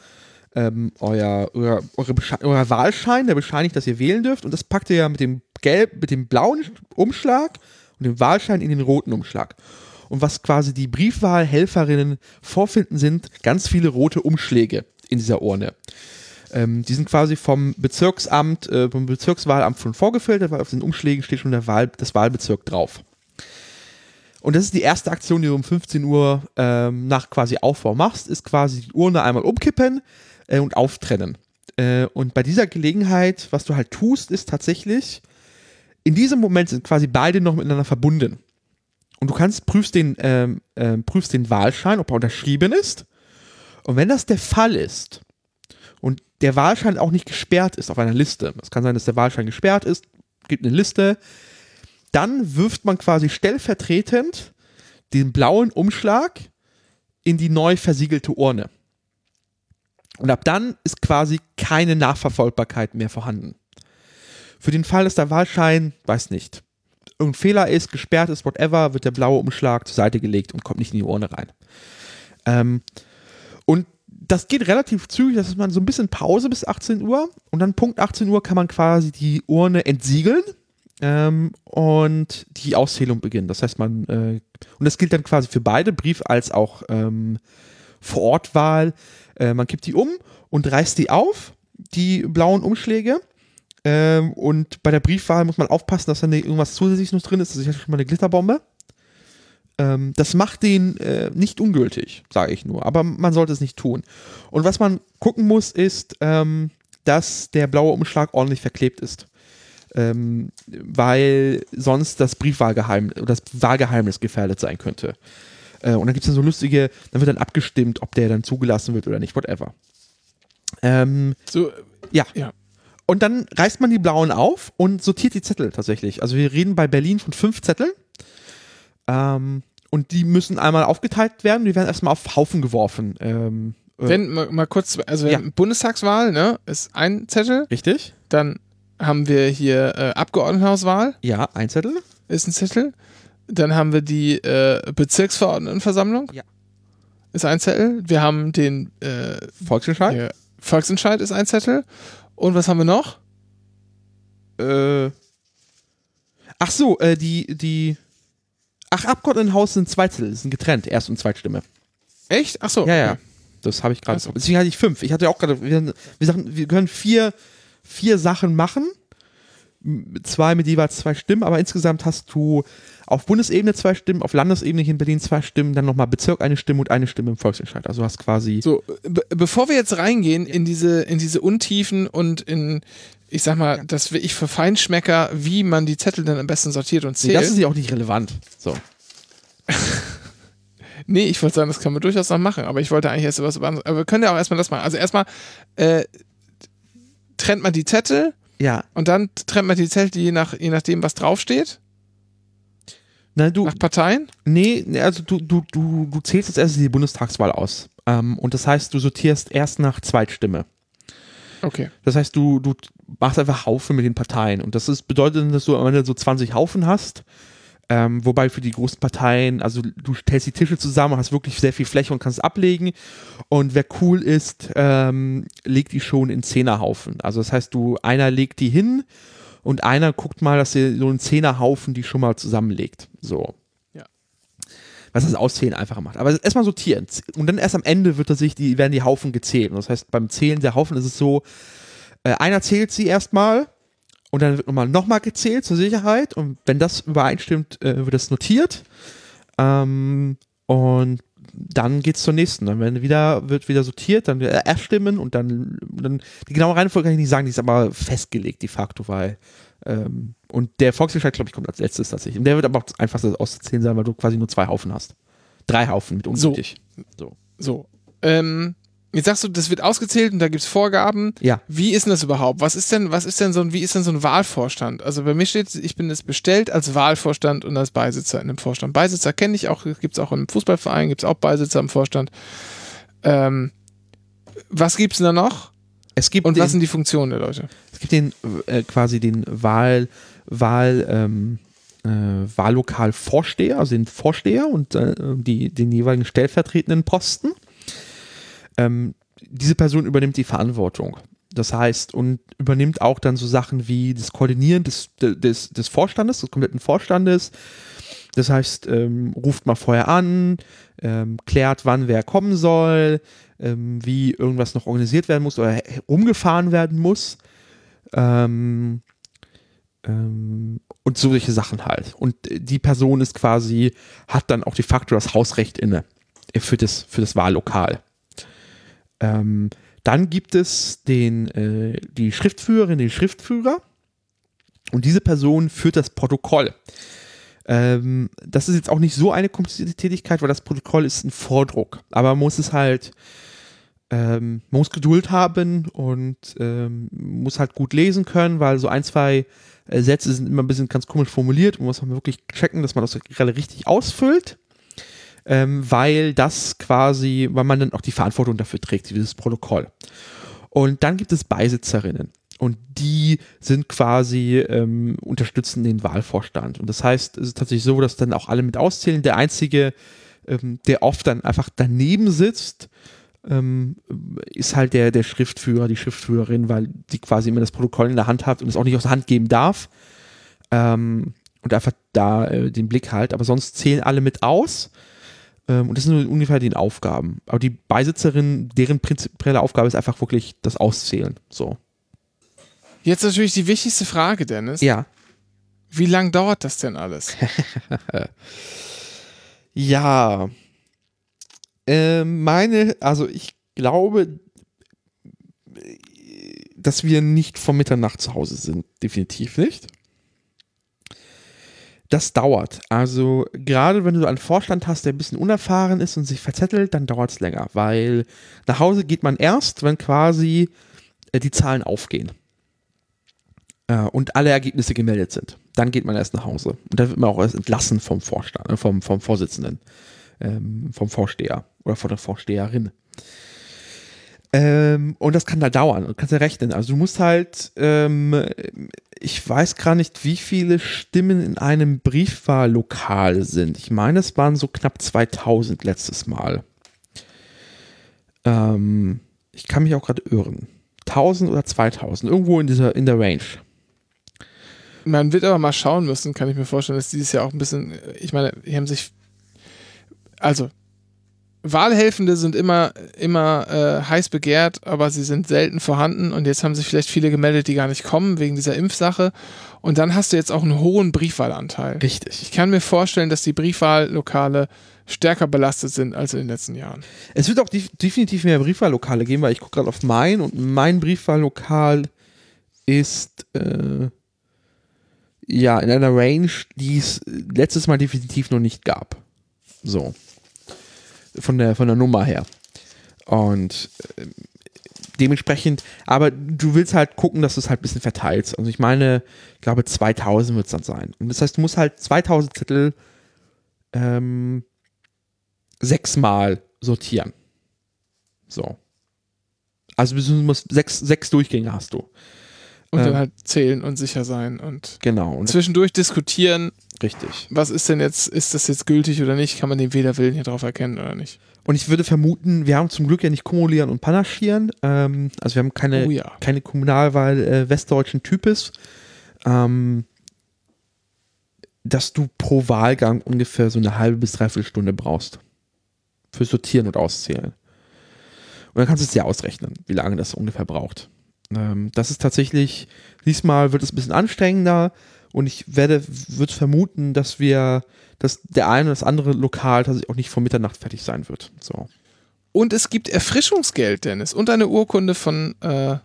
ähm, euer, euer, euer Wahlschein, der bescheinigt, dass ihr wählen dürft. Und das packt ihr ja mit dem gelb, mit dem blauen Umschlag und dem Wahlschein in den roten Umschlag. Und was quasi die Briefwahlhelferinnen vorfinden, sind ganz viele rote Umschläge in dieser Urne. Ähm, die sind quasi vom Bezirksamt, äh, vom Bezirkswahlamt schon vorgefiltert, weil auf den Umschlägen steht schon der Wahl, das Wahlbezirk drauf. Und das ist die erste Aktion, die du um 15 Uhr ähm, nach quasi Aufbau machst, ist quasi die Urne einmal umkippen äh, und auftrennen. Äh, und bei dieser Gelegenheit, was du halt tust, ist tatsächlich, in diesem Moment sind quasi beide noch miteinander verbunden. Und du kannst, prüfst den, ähm, ähm, prüfst den Wahlschein, ob er unterschrieben ist. Und wenn das der Fall ist und der Wahlschein auch nicht gesperrt ist auf einer Liste, es kann sein, dass der Wahlschein gesperrt ist, gibt eine Liste, dann wirft man quasi stellvertretend den blauen Umschlag in die neu versiegelte Urne. Und ab dann ist quasi keine Nachverfolgbarkeit mehr vorhanden. Für den Fall, dass der Wahlschein, weiß nicht, irgendein Fehler ist, gesperrt ist, whatever, wird der blaue Umschlag zur Seite gelegt und kommt nicht in die Urne rein. Ähm, und das geht relativ zügig, das ist man so ein bisschen Pause bis 18 Uhr und dann Punkt 18 Uhr kann man quasi die Urne entsiegeln ähm, und die Auszählung beginnt. Das heißt, man, äh, und das gilt dann quasi für beide, Brief als auch ähm, Vorortwahl. Äh, man kippt die um und reißt die auf, die blauen Umschläge. Ähm, und bei der Briefwahl muss man aufpassen, dass da irgendwas zusätzliches noch drin ist. Das ist ja schon mal eine Glitterbombe. Ähm, das macht den äh, nicht ungültig, sage ich nur. Aber man sollte es nicht tun. Und was man gucken muss, ist, ähm, dass der blaue Umschlag ordentlich verklebt ist. Ähm, weil sonst das Briefwahlgeheimnis das Wahlgeheimnis gefährdet sein könnte. Äh, und dann gibt es dann so lustige, dann wird dann abgestimmt, ob der dann zugelassen wird oder nicht, whatever. Ähm, So, ja. ja. Und dann reißt man die blauen auf und sortiert die Zettel tatsächlich. Also wir reden bei Berlin von fünf Zetteln. Ähm, und die müssen einmal aufgeteilt werden. Die werden erstmal auf Haufen geworfen. Ähm, äh, Wenn, mal, mal kurz, also Ja. Bundestagswahl, ne, ist ein Zettel. richtig? Dann haben wir hier äh, Abgeordnetenhauswahl, Ja, ein Zettel. ist ein Zettel. Dann haben wir die äh, Bezirksverordnetenversammlung. Ja. Ist ein Zettel. Wir haben den äh, Volksentscheid. hier, Volksentscheid ist ein Zettel. Und was haben wir noch? Äh, ach so, äh, die, die. Ach, Abgeordnetenhaus sind zwei Zettel, sind getrennt, Erst- und Zweitstimme. Echt? Ach so. Ja, ja. Das habe ich gerade. So. Deswegen hatte ich fünf. Ich hatte ja auch gerade. Wir, wir, sagen, wir können vier, vier Sachen machen. Zwei mit jeweils zwei Stimmen, aber insgesamt hast du auf Bundesebene zwei Stimmen, auf Landesebene hier in Berlin zwei Stimmen, dann nochmal Bezirk eine Stimme und eine Stimme im Volksentscheid. Also du hast quasi. So, be bevor wir jetzt reingehen in diese, in diese Untiefen und in, ich sag mal, das will ich für Feinschmecker, wie man die Zettel dann am besten sortiert und Nee, zählt. das ist ja auch nicht relevant. So. *laughs* Nee, ich wollte sagen, das kann man durchaus noch machen, aber ich wollte eigentlich erst was über. Aber wir können ja auch erstmal das machen. Also erstmal äh, trennt man die Zettel Ja. und dann trennt man die Zettel je, nach, je nachdem, was draufsteht, Na, du, nach Parteien. Nee, nee, also du, du, du, du zählst jetzt erst die Bundestagswahl aus. Ähm, und das heißt, du sortierst erst nach Zweitstimme. Okay. Das heißt, du, du machst einfach Haufen mit den Parteien. Und das ist, bedeutet, dass du am Ende so 20 Haufen hast. Ähm, wobei für die großen Parteien, also du stellst die Tische zusammen, hast wirklich sehr viel Fläche und kannst es ablegen. Und wer cool ist, ähm, legt die schon in Zehnerhaufen. Also das heißt, du, einer legt die hin und einer guckt mal, dass ihr so einen Zehnerhaufen die schon mal zusammenlegt. So. Ja. Was das Auszählen einfacher macht. Aber erstmal sortieren. Und dann erst am Ende wird tatsächlich die, werden die Haufen gezählt. Und das heißt, beim Zählen der Haufen ist es so, äh, einer zählt sie erstmal und dann wird nochmal noch mal gezählt zur Sicherheit. Und wenn das übereinstimmt, äh, wird das notiert. Ähm, und dann geht's zur nächsten. Dann werden wieder, wird wieder sortiert, dann wieder erstimmen und dann, dann die genaue Reihenfolge kann ich nicht sagen, die ist aber festgelegt de facto, weil ähm, und der Volksentscheid, glaube ich, kommt als letztes tatsächlich. Und der wird aber auch das einfachste auszuzählen sein, weil du quasi nur zwei Haufen hast. Drei Haufen mit ungültig. So. So. Ähm, jetzt sagst du, das wird ausgezählt und da gibt es Vorgaben. Ja. Wie ist denn das überhaupt? Was ist denn, was ist denn so ein, wie ist denn so ein Wahlvorstand? Also bei mir steht, ich bin jetzt bestellt als Wahlvorstand und als Beisitzer in einem Vorstand. Beisitzer kenne ich auch, gibt es auch im Fußballverein, gibt es auch Beisitzer im Vorstand. Ähm, was gibt's denn da noch? Es gibt Und den, was sind die Funktionen der Leute? es gibt den äh, quasi den Wahl, Wahl, ähm, äh, Wahllokalvorsteher, also den Vorsteher und äh, die, den jeweiligen stellvertretenden Posten. Ähm, diese Person übernimmt die Verantwortung. Das heißt, und übernimmt auch dann so Sachen wie das Koordinieren des, des, des Vorstandes, des kompletten Vorstandes. Das heißt, ähm, ruft mal vorher an, ähm, klärt, wann wer kommen soll, ähm, wie irgendwas noch organisiert werden muss oder umgefahren werden muss. Ähm, ähm, und so solche Sachen halt. Und die Person ist quasi, hat dann auch de facto das Hausrecht inne für das, für das Wahllokal. Ähm, dann gibt es den, äh, die Schriftführerin, den Schriftführer. Und diese Person führt das Protokoll. Ähm, das ist jetzt auch nicht so eine komplizierte Tätigkeit, weil das Protokoll ist ein Vordruck. Aber man muss es halt, ähm, man muss Geduld haben und ähm, muss halt gut lesen können, weil so ein, zwei äh, Sätze sind immer ein bisschen ganz komisch formuliert und muss man wirklich checken, dass man das gerade richtig ausfüllt. Ähm, weil das quasi, weil man dann auch die Verantwortung dafür trägt, dieses Protokoll. Und dann gibt es Beisitzerinnen. Und die sind quasi, ähm, unterstützen den Wahlvorstand. Und das heißt, es ist tatsächlich so, dass dann auch alle mit auszählen. Der Einzige, ähm, der oft dann einfach daneben sitzt, ähm, ist halt der, der Schriftführer, die Schriftführerin, weil die quasi immer das Protokoll in der Hand hat und es auch nicht aus der Hand geben darf. Ähm, und einfach da äh, den Blick halt. Aber sonst zählen alle mit aus. Ähm, und das sind ungefähr die Aufgaben. Aber die Beisitzerin, deren prinzipielle Aufgabe ist einfach wirklich das Auszählen. So. Jetzt natürlich die wichtigste Frage, Dennis. Ja. Wie lange dauert das denn alles? *laughs* ja. Äh, meine, also ich glaube, dass wir nicht vor Mitternacht zu Hause sind. Definitiv nicht. Das dauert. Also gerade wenn du einen Vorstand hast, der ein bisschen unerfahren ist und sich verzettelt, dann dauert es länger, weil nach Hause geht man erst, wenn quasi äh, die Zahlen aufgehen äh, und alle Ergebnisse gemeldet sind. Dann geht man erst nach Hause und dann wird man auch erst entlassen vom Vorstand, äh, vom, vom Vorsitzenden, ähm, vom Vorsteher oder von der Vorsteherin. Ähm, und das kann da dauern. Du kannst ja rechnen. Also du musst halt, ähm, ich weiß gar nicht, wie viele Stimmen in einem Briefwahllokal sind. Ich meine, es waren so knapp 2000 letztes Mal. Ähm, ich kann mich auch gerade irren. 1000 oder 2000, irgendwo in dieser, in der Range. Man wird aber mal schauen müssen, kann ich mir vorstellen, dass dieses Jahr auch ein bisschen, ich meine, die haben sich, also Wahlhelfende sind immer, immer äh, heiß begehrt, aber sie sind selten vorhanden und jetzt haben sich vielleicht viele gemeldet, die gar nicht kommen wegen dieser Impfsache. Und dann hast du jetzt auch einen hohen Briefwahlanteil. Richtig. Ich kann mir vorstellen, dass die Briefwahllokale stärker belastet sind als in den letzten Jahren. Es wird auch definitiv mehr Briefwahllokale geben, weil ich gucke gerade auf mein und mein Briefwahllokal ist äh, ja in einer Range, die es letztes Mal definitiv noch nicht gab. So von der, von der Nummer her. Und äh, dementsprechend, aber du willst halt gucken, dass du es halt ein bisschen verteilst. Also ich meine, ich glaube 2000 wird es dann sein. Und das heißt, du musst halt 2000 Zettel ähm, sechsmal sortieren. So. Also du musst sechs, sechs Durchgänge hast du. Und ähm, dann halt zählen und sicher sein und genau. Und zwischendurch diskutieren. Richtig. Was ist denn jetzt, ist das jetzt gültig oder nicht? Kann man den Wählerwillen hier drauf erkennen oder nicht? Und ich würde vermuten, wir haben zum Glück ja nicht kumulieren und panaschieren. Ähm, also wir haben keine, oh ja. keine Kommunalwahl äh, westdeutschen Types. Ähm, dass du pro Wahlgang ungefähr so eine halbe bis dreiviertel Stunde brauchst. Für Sortieren und Auszählen. Und dann kannst du es dir ausrechnen, wie lange das ungefähr braucht. Ähm, das ist tatsächlich, diesmal wird es ein bisschen anstrengender und ich werde, würde vermuten, dass wir, dass der eine oder das andere Lokal tatsächlich auch nicht vor Mitternacht fertig sein wird. So. Und es gibt Erfrischungsgeld, Dennis, und eine Urkunde von äh,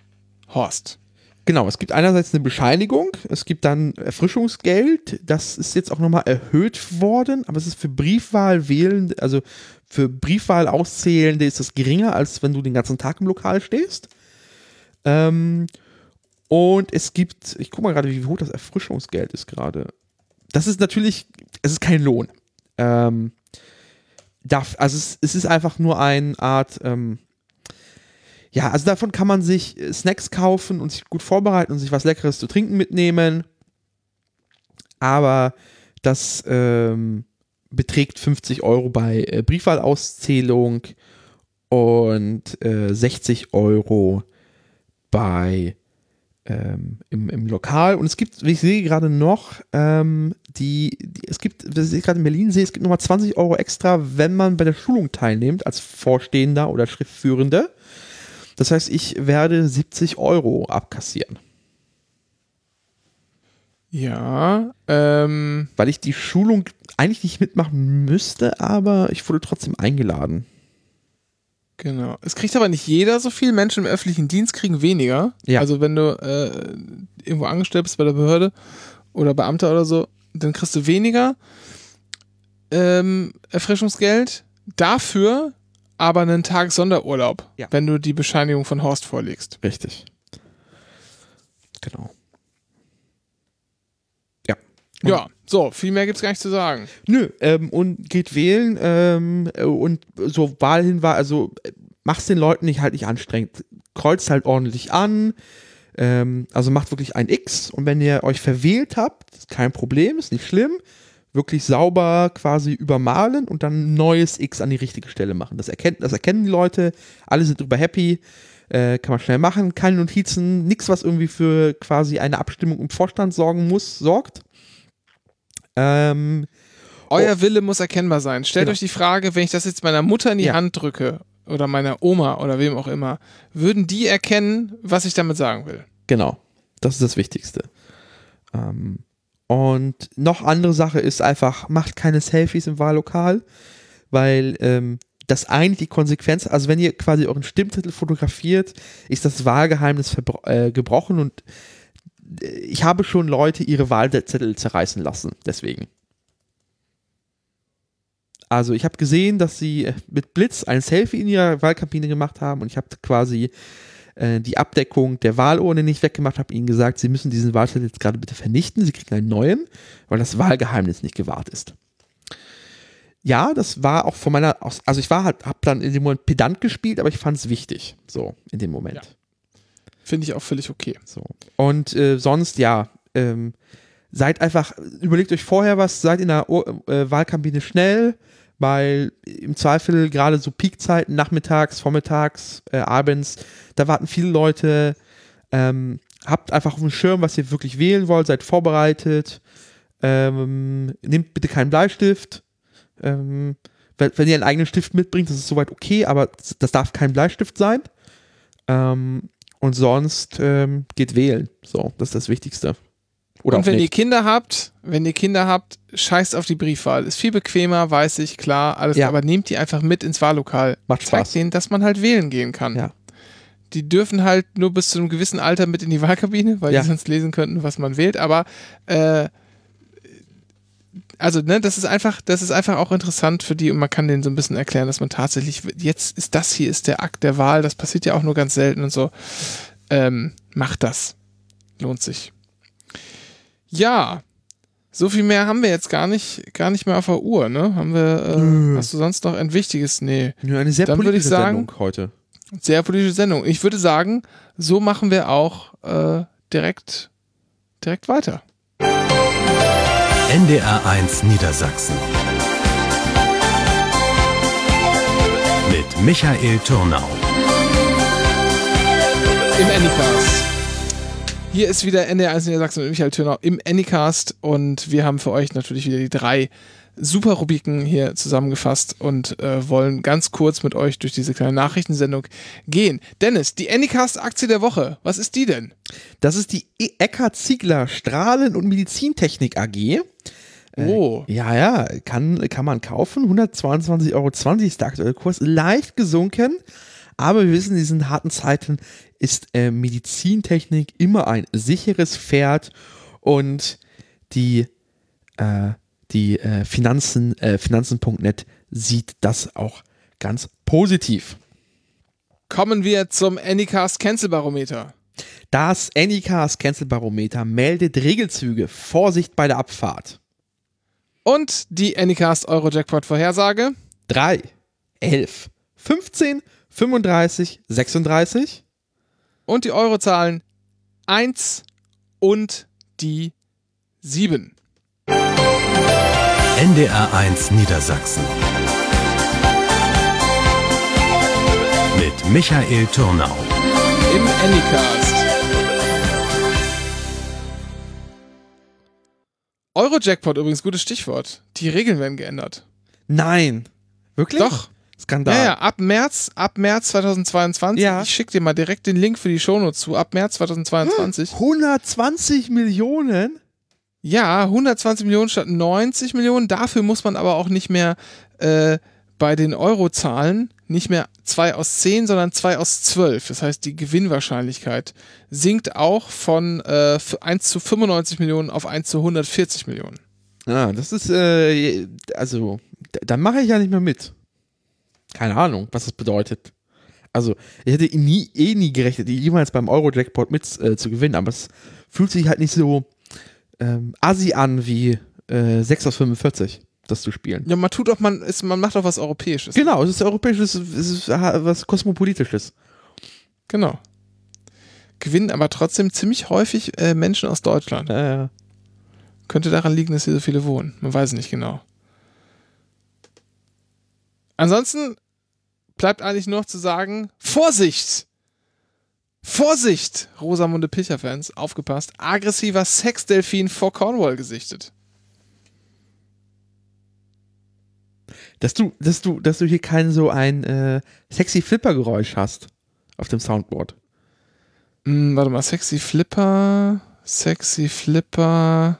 Horst. Genau, es gibt einerseits eine Bescheinigung, es gibt dann Erfrischungsgeld, das ist jetzt auch nochmal erhöht worden, aber es ist für Briefwahl wählen, also für Briefwahl auszählende ist das geringer, als wenn du den ganzen Tag im Lokal stehst. Ähm, und es gibt, ich gucke mal gerade, wie hoch das Erfrischungsgeld ist gerade. Das ist natürlich, es ist kein Lohn. Ähm, darf, also es, es, ist einfach nur eine Art, ähm, ja, also davon kann man sich Snacks kaufen und sich gut vorbereiten und sich was Leckeres zu trinken mitnehmen. Aber das ähm, beträgt 50 Euro bei äh, Briefwahlauszählung und äh, 60 Euro bei ähm, im, im Lokal. Und es gibt, wie ich sehe gerade noch, ähm, die, die, es gibt, was ich gerade in Berlin sehe, es gibt nochmal 20 Euro extra, wenn man bei der Schulung teilnimmt, als Vorstehender oder Schriftführende. Das heißt, ich werde 70 Euro abkassieren. Ja, ähm. Weil ich die Schulung eigentlich nicht mitmachen müsste, aber ich wurde trotzdem eingeladen. Genau. Es kriegt aber nicht jeder so viel. Menschen im öffentlichen Dienst kriegen weniger. Ja. Also wenn du äh, irgendwo angestellt bist bei der Behörde oder Beamter oder so, dann kriegst du weniger ähm, Erfrischungsgeld. Dafür aber einen Tag Sonderurlaub, ja. wenn du die Bescheinigung von Horst vorlegst. Richtig. Genau. Und ja, so, viel mehr gibt es gar nicht zu sagen. Nö, ähm, und geht wählen ähm, und so Wahlhinweis, also mach's den Leuten nicht halt nicht anstrengend. Kreuzt halt ordentlich an, ähm, also macht wirklich ein X und wenn ihr euch verwählt habt, ist kein Problem, ist nicht schlimm. wirklich sauber quasi übermalen und dann ein neues X an die richtige Stelle machen. Das, erkennt, das erkennen die Leute, alle sind drüber happy, äh, kann man schnell machen, keine Notizen, nichts, was irgendwie für quasi eine Abstimmung im Vorstand sorgen muss, sorgt. Ähm, Euer Wille muss erkennbar sein. Stellt Genau. euch die Frage, wenn ich das jetzt meiner Mutter in die Ja. Hand drücke oder meiner Oma oder wem auch immer, würden die erkennen, was ich damit sagen will? Genau, das ist das Wichtigste. Ähm, und noch andere Sache ist einfach, macht keine Selfies im Wahllokal, weil ähm, das eigentlich die Konsequenz, also wenn ihr quasi euren Stimmzettel fotografiert, ist das Wahlgeheimnis äh, gebrochen und ich habe schon Leute ihre Wahlzettel zerreißen lassen, deswegen. Also ich habe gesehen, dass sie äh, mit Blitz ein Selfie in ihrer Wahlkabine gemacht haben und ich habe quasi äh, die Abdeckung der Wahlurne nicht weggemacht, habe ihnen gesagt, sie müssen diesen Wahlzettel jetzt gerade bitte vernichten, sie kriegen einen neuen, weil das Wahlgeheimnis nicht gewahrt ist. Ja, das war auch von meiner, also ich war halt, hab dann in dem Moment pedant gespielt, aber ich fand es wichtig, so in dem Moment. Ja. Finde ich auch völlig okay. So. Und äh, sonst, ja, ähm, seid einfach, überlegt euch vorher was, seid in der Ur äh, Wahlkabine schnell, weil im Zweifel gerade so Peakzeiten, nachmittags, vormittags, äh, abends, da warten viele Leute. Ähm, habt einfach auf dem Schirm, was ihr wirklich wählen wollt, seid vorbereitet. Ähm, nehmt bitte keinen Bleistift. Ähm, wenn, wenn ihr einen eigenen Stift mitbringt, das ist soweit okay, aber das darf kein Bleistift sein. Ähm, und sonst ähm, geht wählen. So, das ist das Wichtigste. Oder und wenn ihr. Kinder habt, wenn ihr Kinder habt, scheißt auf die Briefwahl. Ist viel bequemer, weiß ich, klar, alles, Ja. aber nehmt die einfach mit ins Wahllokal. Macht Zeigt Spaß. denen, dass man halt wählen gehen kann. Ja. Die dürfen halt nur bis zu einem gewissen Alter mit in die Wahlkabine, weil Ja. die sonst lesen könnten, was man wählt. Aber äh, also, ne, das ist einfach, das ist einfach auch interessant für die und man kann denen so ein bisschen erklären, dass man tatsächlich, jetzt ist das hier ist der Akt der Wahl, das passiert ja auch nur ganz selten und so. Ähm, macht das. Lohnt sich. Ja. So viel mehr haben wir jetzt gar nicht, gar nicht mehr auf der Uhr, ne? Haben wir, äh, Nö. hast du sonst noch ein wichtiges? Nee. Ja, eine sehr Dann würde ich politische sagen- Sendung heute. Sehr politische Sendung. Ich würde sagen, so machen wir auch äh, direkt, direkt weiter. NDR1 Niedersachsen. Mit Michael Turnau. Im Anycast. Hier ist wieder NDR1 Niedersachsen mit Michael Thürnau im Anycast und wir haben für euch natürlich wieder die drei super Rubriken hier zusammengefasst und äh, wollen ganz kurz mit euch durch diese kleine Nachrichtensendung gehen. Dennis, die Anycast-Aktie der Woche, was ist die denn? Das ist die E- Eckart Ziegler Strahlen- und Medizintechnik AG. Oh, Ja, ja, kann, kann man kaufen. 122,20 Euro ist der aktuelle Kurs. Leicht gesunken. Aber wir wissen, in diesen harten Zeiten ist äh, Medizintechnik immer ein sicheres Pferd und die, äh, die äh, Finanzen, äh, Finanzen.net sieht das auch ganz positiv. kommen wir zum Anycast Cancel Barometer. Das Anycast Cancel Barometer meldet Regelzüge. Vorsicht bei der Abfahrt. Und die Anycast Euro Jackpot Vorhersage. 3, 11, 15, 35, 36. und die Eurozahlen 1 und die 7. NDR1 Niedersachsen. Mit Michael Turnau. Im Anycast. Euro-Jackpot übrigens, gutes Stichwort. Die Regeln werden geändert. Nein. Wirklich? Doch. Skandal. Ja, ja, ab März, ab März 2022. Ja. Ich schicke dir mal direkt den Link für die Shownotes zu. Ab März 2022. 120 Millionen? Ja, 120 Millionen statt 90 Millionen. Dafür muss man aber auch nicht mehr äh, bei den Eurozahlen nicht mehr 2 aus 10, sondern 2 aus 12. Das heißt, die Gewinnwahrscheinlichkeit sinkt auch von äh, 1 zu 95 Millionen auf 1 zu 140 Millionen. Ja, das ist, äh, also, da, da mache ich ja nicht mehr mit. Keine Ahnung, was das bedeutet. Also, ich hätte nie, eh nie gerechnet, jemals beim Euro-Jackpot mit äh, zu gewinnen, aber es fühlt sich halt nicht so ähm, assi an wie äh, 6 aus 45, das zu spielen. Ja, man tut doch, man, ist, man macht doch was Europäisches. Genau, es ist europäisches, es ist was kosmopolitisches. Genau. Gewinnen aber trotzdem ziemlich häufig äh, Menschen aus Deutschland. Äh, Könnte daran liegen, dass hier so viele wohnen. Man weiß nicht genau. Ansonsten bleibt eigentlich nur noch zu sagen, Vorsicht! Vorsicht! Rosamunde Pilcher-Fans, aufgepasst. Aggressiver Sexdelfin vor Cornwall gesichtet. Dass du, dass du, dass du hier kein so ein äh, sexy Flipper-Geräusch hast auf dem Soundboard. Hm, warte mal, Sexy Flipper, Sexy Flipper,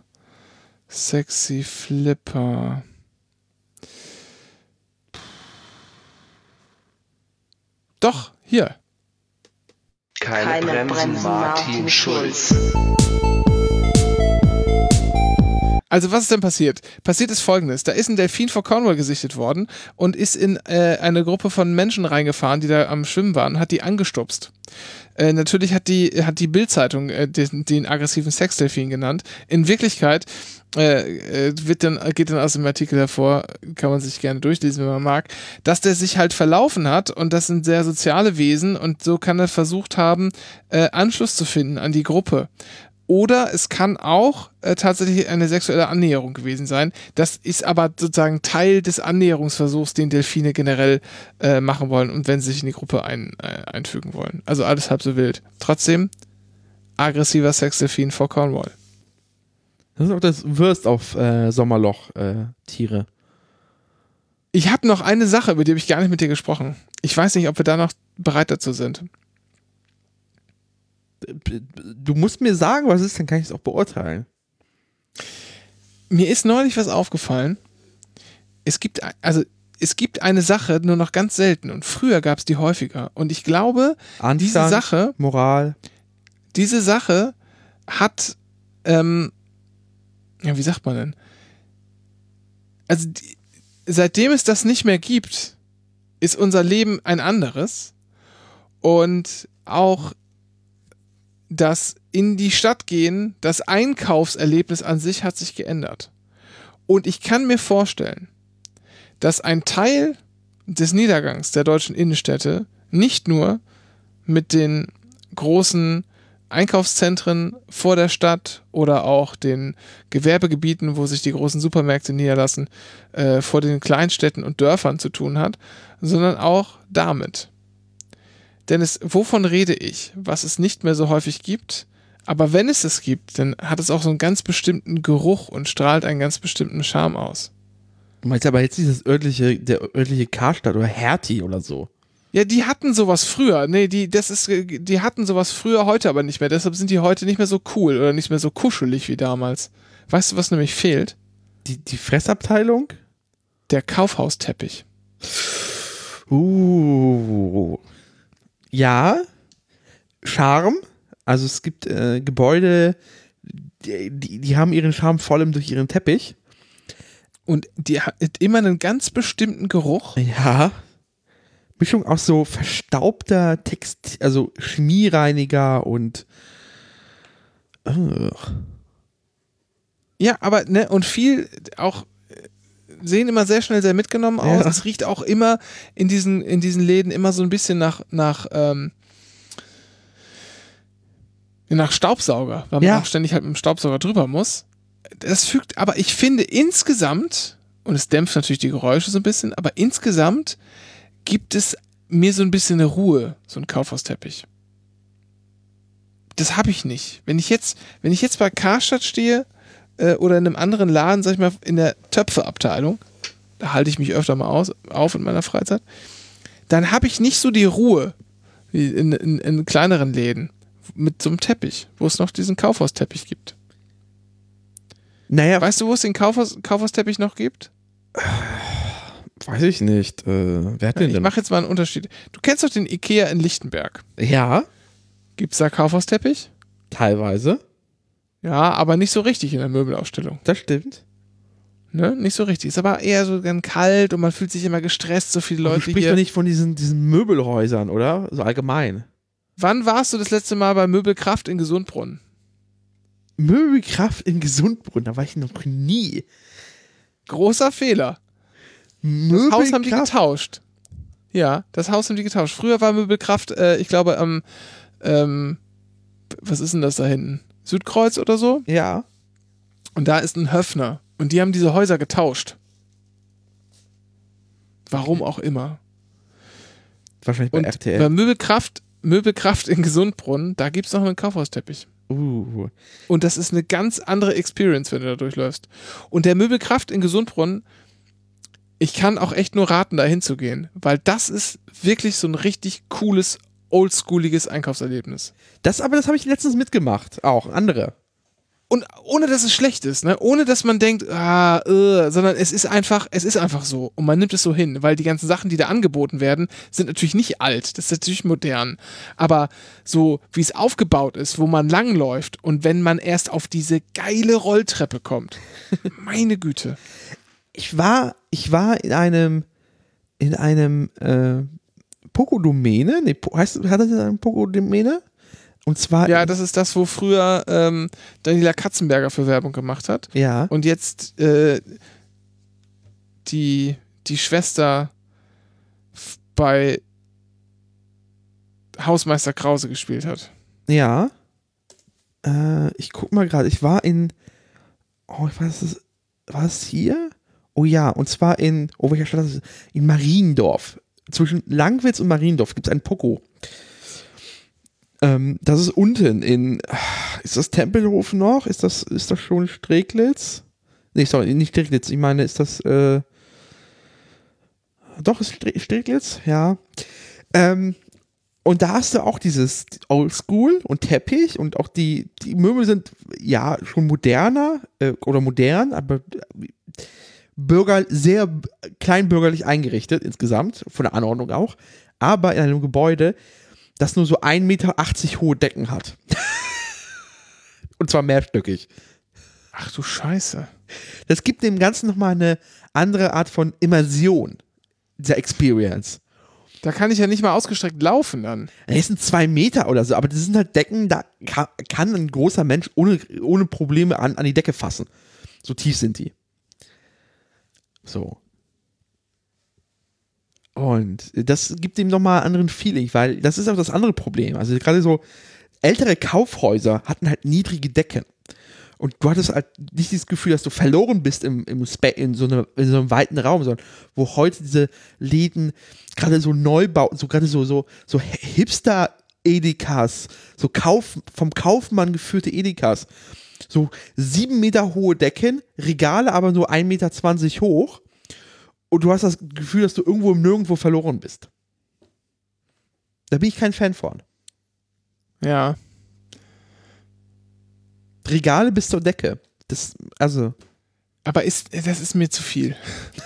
Sexy Flipper. Doch, hier. Keine, Bremsen, Martin Schulz. Also was ist denn passiert? Passiert ist folgendes. Da ist ein Delfin vor Cornwall gesichtet worden und ist in äh, eine Gruppe von Menschen reingefahren, die da am Schwimmen waren, hat die angestupst. Äh, natürlich hat die, hat die Bildzeitung äh, den, den aggressiven Sexdelfin genannt. In Wirklichkeit äh, äh, wird dann, geht dann aus dem Artikel hervor, kann man sich gerne durchlesen, wenn man mag, dass der sich halt verlaufen hat und das sind sehr soziale Wesen und so kann er versucht haben, äh, Anschluss zu finden an die Gruppe. Oder es kann auch äh, tatsächlich eine sexuelle Annäherung gewesen sein. Das ist aber sozusagen Teil des Annäherungsversuchs, den Delfine generell äh, machen wollen und wenn sie sich in die Gruppe ein, äh, einfügen wollen. Also alles halb so wild. Trotzdem aggressiver Sexdelfin vor Cornwall. Das ist auch das Würst auf äh, Sommerloch-Tiere. Ich habe noch eine Sache, über die habe ich gar nicht mit dir gesprochen. Ich weiß nicht, ob wir da noch bereit dazu sind. du musst mir sagen, was es ist, dann kann ich es auch beurteilen. Mir ist neulich was aufgefallen. Es gibt, also, es gibt eine Sache nur noch ganz selten und früher gab es die häufiger. Und ich glaube, Anstand, diese Sache, Moral. diese Sache hat, ähm, ja, wie sagt man denn? Also, die, seitdem es das nicht mehr gibt, ist unser Leben ein anderes. Und auch das in die Stadt gehen, das Einkaufserlebnis an sich hat sich geändert. Und ich kann mir vorstellen, dass ein Teil des Niedergangs der deutschen Innenstädte nicht nur mit den großen Einkaufszentren vor der Stadt oder auch den Gewerbegebieten, wo sich die großen Supermärkte niederlassen, äh, vor den Kleinstädten und Dörfern zu tun hat, sondern auch damit. Denn es, wovon rede ich? Was es nicht mehr so häufig gibt. Aber wenn es es gibt, dann hat es auch so einen ganz bestimmten Geruch und strahlt einen ganz bestimmten Charme aus. Du meinst aber jetzt dieses örtliche, der örtliche Karstadt oder Hertie oder so. Ja, die hatten sowas früher. Nee, die, das ist, die hatten sowas früher, heute aber nicht mehr. Deshalb sind die heute nicht mehr so cool oder nicht mehr so kuschelig wie damals. Weißt du, was nämlich fehlt? Die, die Fressabteilung? Der Kaufhausteppich. Uh. Ja. Charme. Also es gibt äh, Gebäude, die, die, die haben ihren Charme vor allem durch ihren Teppich. Und die hat immer einen ganz bestimmten Geruch. Ja. Mischung aus so verstaubter Text, also Schmierreiniger und Ugh. Ja, aber, ne, und viel auch äh, sehen immer sehr schnell sehr mitgenommen aus. Ja. Es riecht auch immer in diesen, in diesen Läden immer so ein bisschen nach, nach, ähm, nach Staubsauger, weil man Ja. auch ständig halt mit dem Staubsauger drüber muss. Das fügt, aber ich finde insgesamt, und es dämpft natürlich die Geräusche so ein bisschen, aber insgesamt gibt es mir so ein bisschen eine Ruhe, so ein Kaufhausteppich. Das habe ich nicht. Wenn ich jetzt, wenn ich jetzt bei Karstadt stehe äh, oder in einem anderen Laden, sag ich mal, in der Töpfeabteilung, da halte ich mich öfter mal aus, auf in meiner Freizeit, dann habe ich nicht so die Ruhe wie in, in, in kleineren Läden mit so einem Teppich, wo es noch diesen Kaufhausteppich gibt. Naja, Weißt du, wo es den Kaufhaus, Kaufhausteppich noch gibt? *sighs* weiß ich nicht. Äh, wer hat den Ich denn? mache jetzt mal einen Unterschied. Du kennst doch den Ikea in Lichtenberg. Ja, Gibt es da Kaufhausteppich? teilweise. Ja, aber nicht so richtig in der Möbelausstellung. Das stimmt. Ne? Nicht so richtig. Ist aber eher so ganz kalt und man fühlt sich immer gestresst, so viele Du Leute sprichst hier. doch nicht von diesen, diesen Möbelhäusern, oder? So allgemein. Wann warst du das letzte Mal bei Möbelkraft in Gesundbrunnen? Möbelkraft in Gesundbrunn, da war ich noch nie. Großer Fehler. Das Haus haben die Möbelkraft. getauscht. Ja, das Haus haben die getauscht. Früher war Möbelkraft, äh, ich glaube, am, ähm, was ist denn das da hinten? Südkreuz oder so? Ja. Und da ist ein Höfner. Und die haben diese Häuser getauscht. Warum auch immer. Wahrscheinlich bei Und RTL. bei Möbelkraft, Möbelkraft in Gesundbrunnen, da gibt es noch einen Kaufhausteppich. Uh, Und das ist eine ganz andere Experience, wenn du da durchläufst. Und der Möbelkraft in Gesundbrunnen, ich kann auch echt nur raten, da hinzugehen, weil das ist wirklich so ein richtig cooles, oldschooliges Einkaufserlebnis. das aber, das habe ich letztens mitgemacht. Auch andere. Und ohne dass es schlecht ist, ne? ohne dass man denkt, ah, äh, sondern es ist einfach, es ist einfach so. Und man nimmt es so hin, weil die ganzen Sachen, die da angeboten werden, sind natürlich nicht alt, das ist natürlich modern. Aber so, wie es aufgebaut ist, wo man langläuft und wenn man erst auf diese geile Rolltreppe kommt, *laughs* meine Güte. Ich war, ich war in einem, in einem äh, Pokodomäne. Nee, heißt, hat das eine Pokodomäne? Und zwar. Ja, das ist das, wo früher ähm, Daniela Katzenberger für Werbung gemacht hat. ja. Und jetzt äh, die, die Schwester bei Hausmeister Krause gespielt hat. Ja. Äh, ich guck mal gerade. Ich war in. Oh, ich weiß. War es hier? Oh ja, und zwar in. Oh, welcher Stadt ist es? In Mariendorf. Zwischen Langwitz und Mariendorf gibt es ein Poko. Ähm, das ist unten in. Ist das Tempelhof noch? Ist das, ist das schon Streglitz? Nee, sorry, nicht Streglitz. Ich meine, ist das. Äh, doch, ist Stre- Streglitz? Ja. Ähm, und da hast du auch dieses Oldschool und Teppich und auch die, die Möbel sind ja schon moderner äh, oder modern, aber bürger, sehr kleinbürgerlich eingerichtet insgesamt, von der Anordnung auch, aber in einem Gebäude, das nur so 1,80 Meter hohe Decken hat. *laughs* und zwar mehrstöckig. Ach du Scheiße. Das gibt dem Ganzen nochmal eine andere Art von Immersion dieser Experience. Da kann ich ja nicht mal ausgestreckt laufen dann. Es sind zwei Meter oder so, aber das sind halt Decken, da kann, kann ein großer Mensch ohne, ohne Probleme an, an die Decke fassen. So tief sind die. So. Und das gibt ihm nochmal einen anderen Feeling, weil das ist auch das andere Problem. Also gerade so ältere Kaufhäuser hatten halt niedrige Decken. Und du hattest halt nicht dieses Gefühl, dass du verloren bist im, im Spa in, so eine, in so einem weiten Raum, sondern wo heute diese Läden gerade so Neubau, so gerade so, so, so Hipster Edekas, so Kauf, vom Kaufmann geführte Edekas, so sieben Meter hohe Decken, Regale aber nur 1,20 Meter hoch und du hast das Gefühl, dass du irgendwo im Nirgendwo verloren bist. Da bin ich kein Fan von. Ja. Regale bis zur Decke. Das, also, Aber ist, das ist mir zu viel.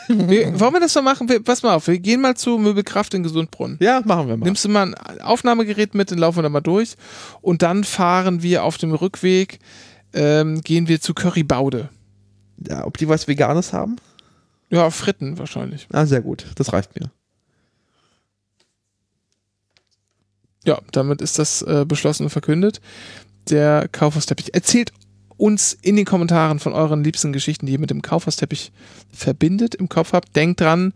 wir, wollen wir das mal machen? Wir, pass mal auf, wir gehen mal zu Möbelkraft in Gesundbrunnen. ja, machen wir mal. Nimmst du mal ein Aufnahmegerät mit, dann laufen wir da mal durch. Und dann fahren wir auf dem Rückweg, ähm, gehen wir zu Currybaude. Ja, ob die was Veganes haben? Ja, Fritten wahrscheinlich. Ah, sehr gut. Das reicht mir. Ja, damit ist das äh, beschlossen und verkündet. Der Kaufhausteppich. Erzählt uns in den Kommentaren von euren liebsten Geschichten, die ihr mit dem Kaufhausteppich verbindet, im Kopf habt. Denkt dran,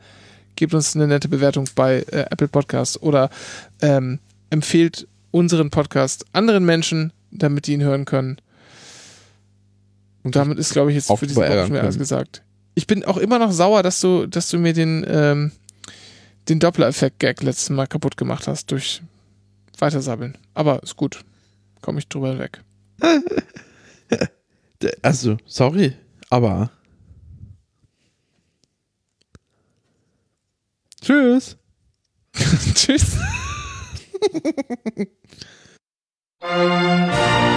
gebt uns eine nette Bewertung bei äh, Apple Podcasts oder ähm, empfehlt unseren Podcast anderen Menschen, damit die ihn hören können. Und damit ist, glaube ich, jetzt für diesen verärgern Podcast mir alles gesagt. Ich bin auch immer noch sauer, dass du, dass du mir den, ähm, den Doppler-Effekt-Gag letztes Mal kaputt gemacht hast durch Weitersabbeln. Aber ist gut. Komme ich drüber weg. *laughs* Also, sorry, aber. Tschüss. *laughs* Tschüss. *laughs*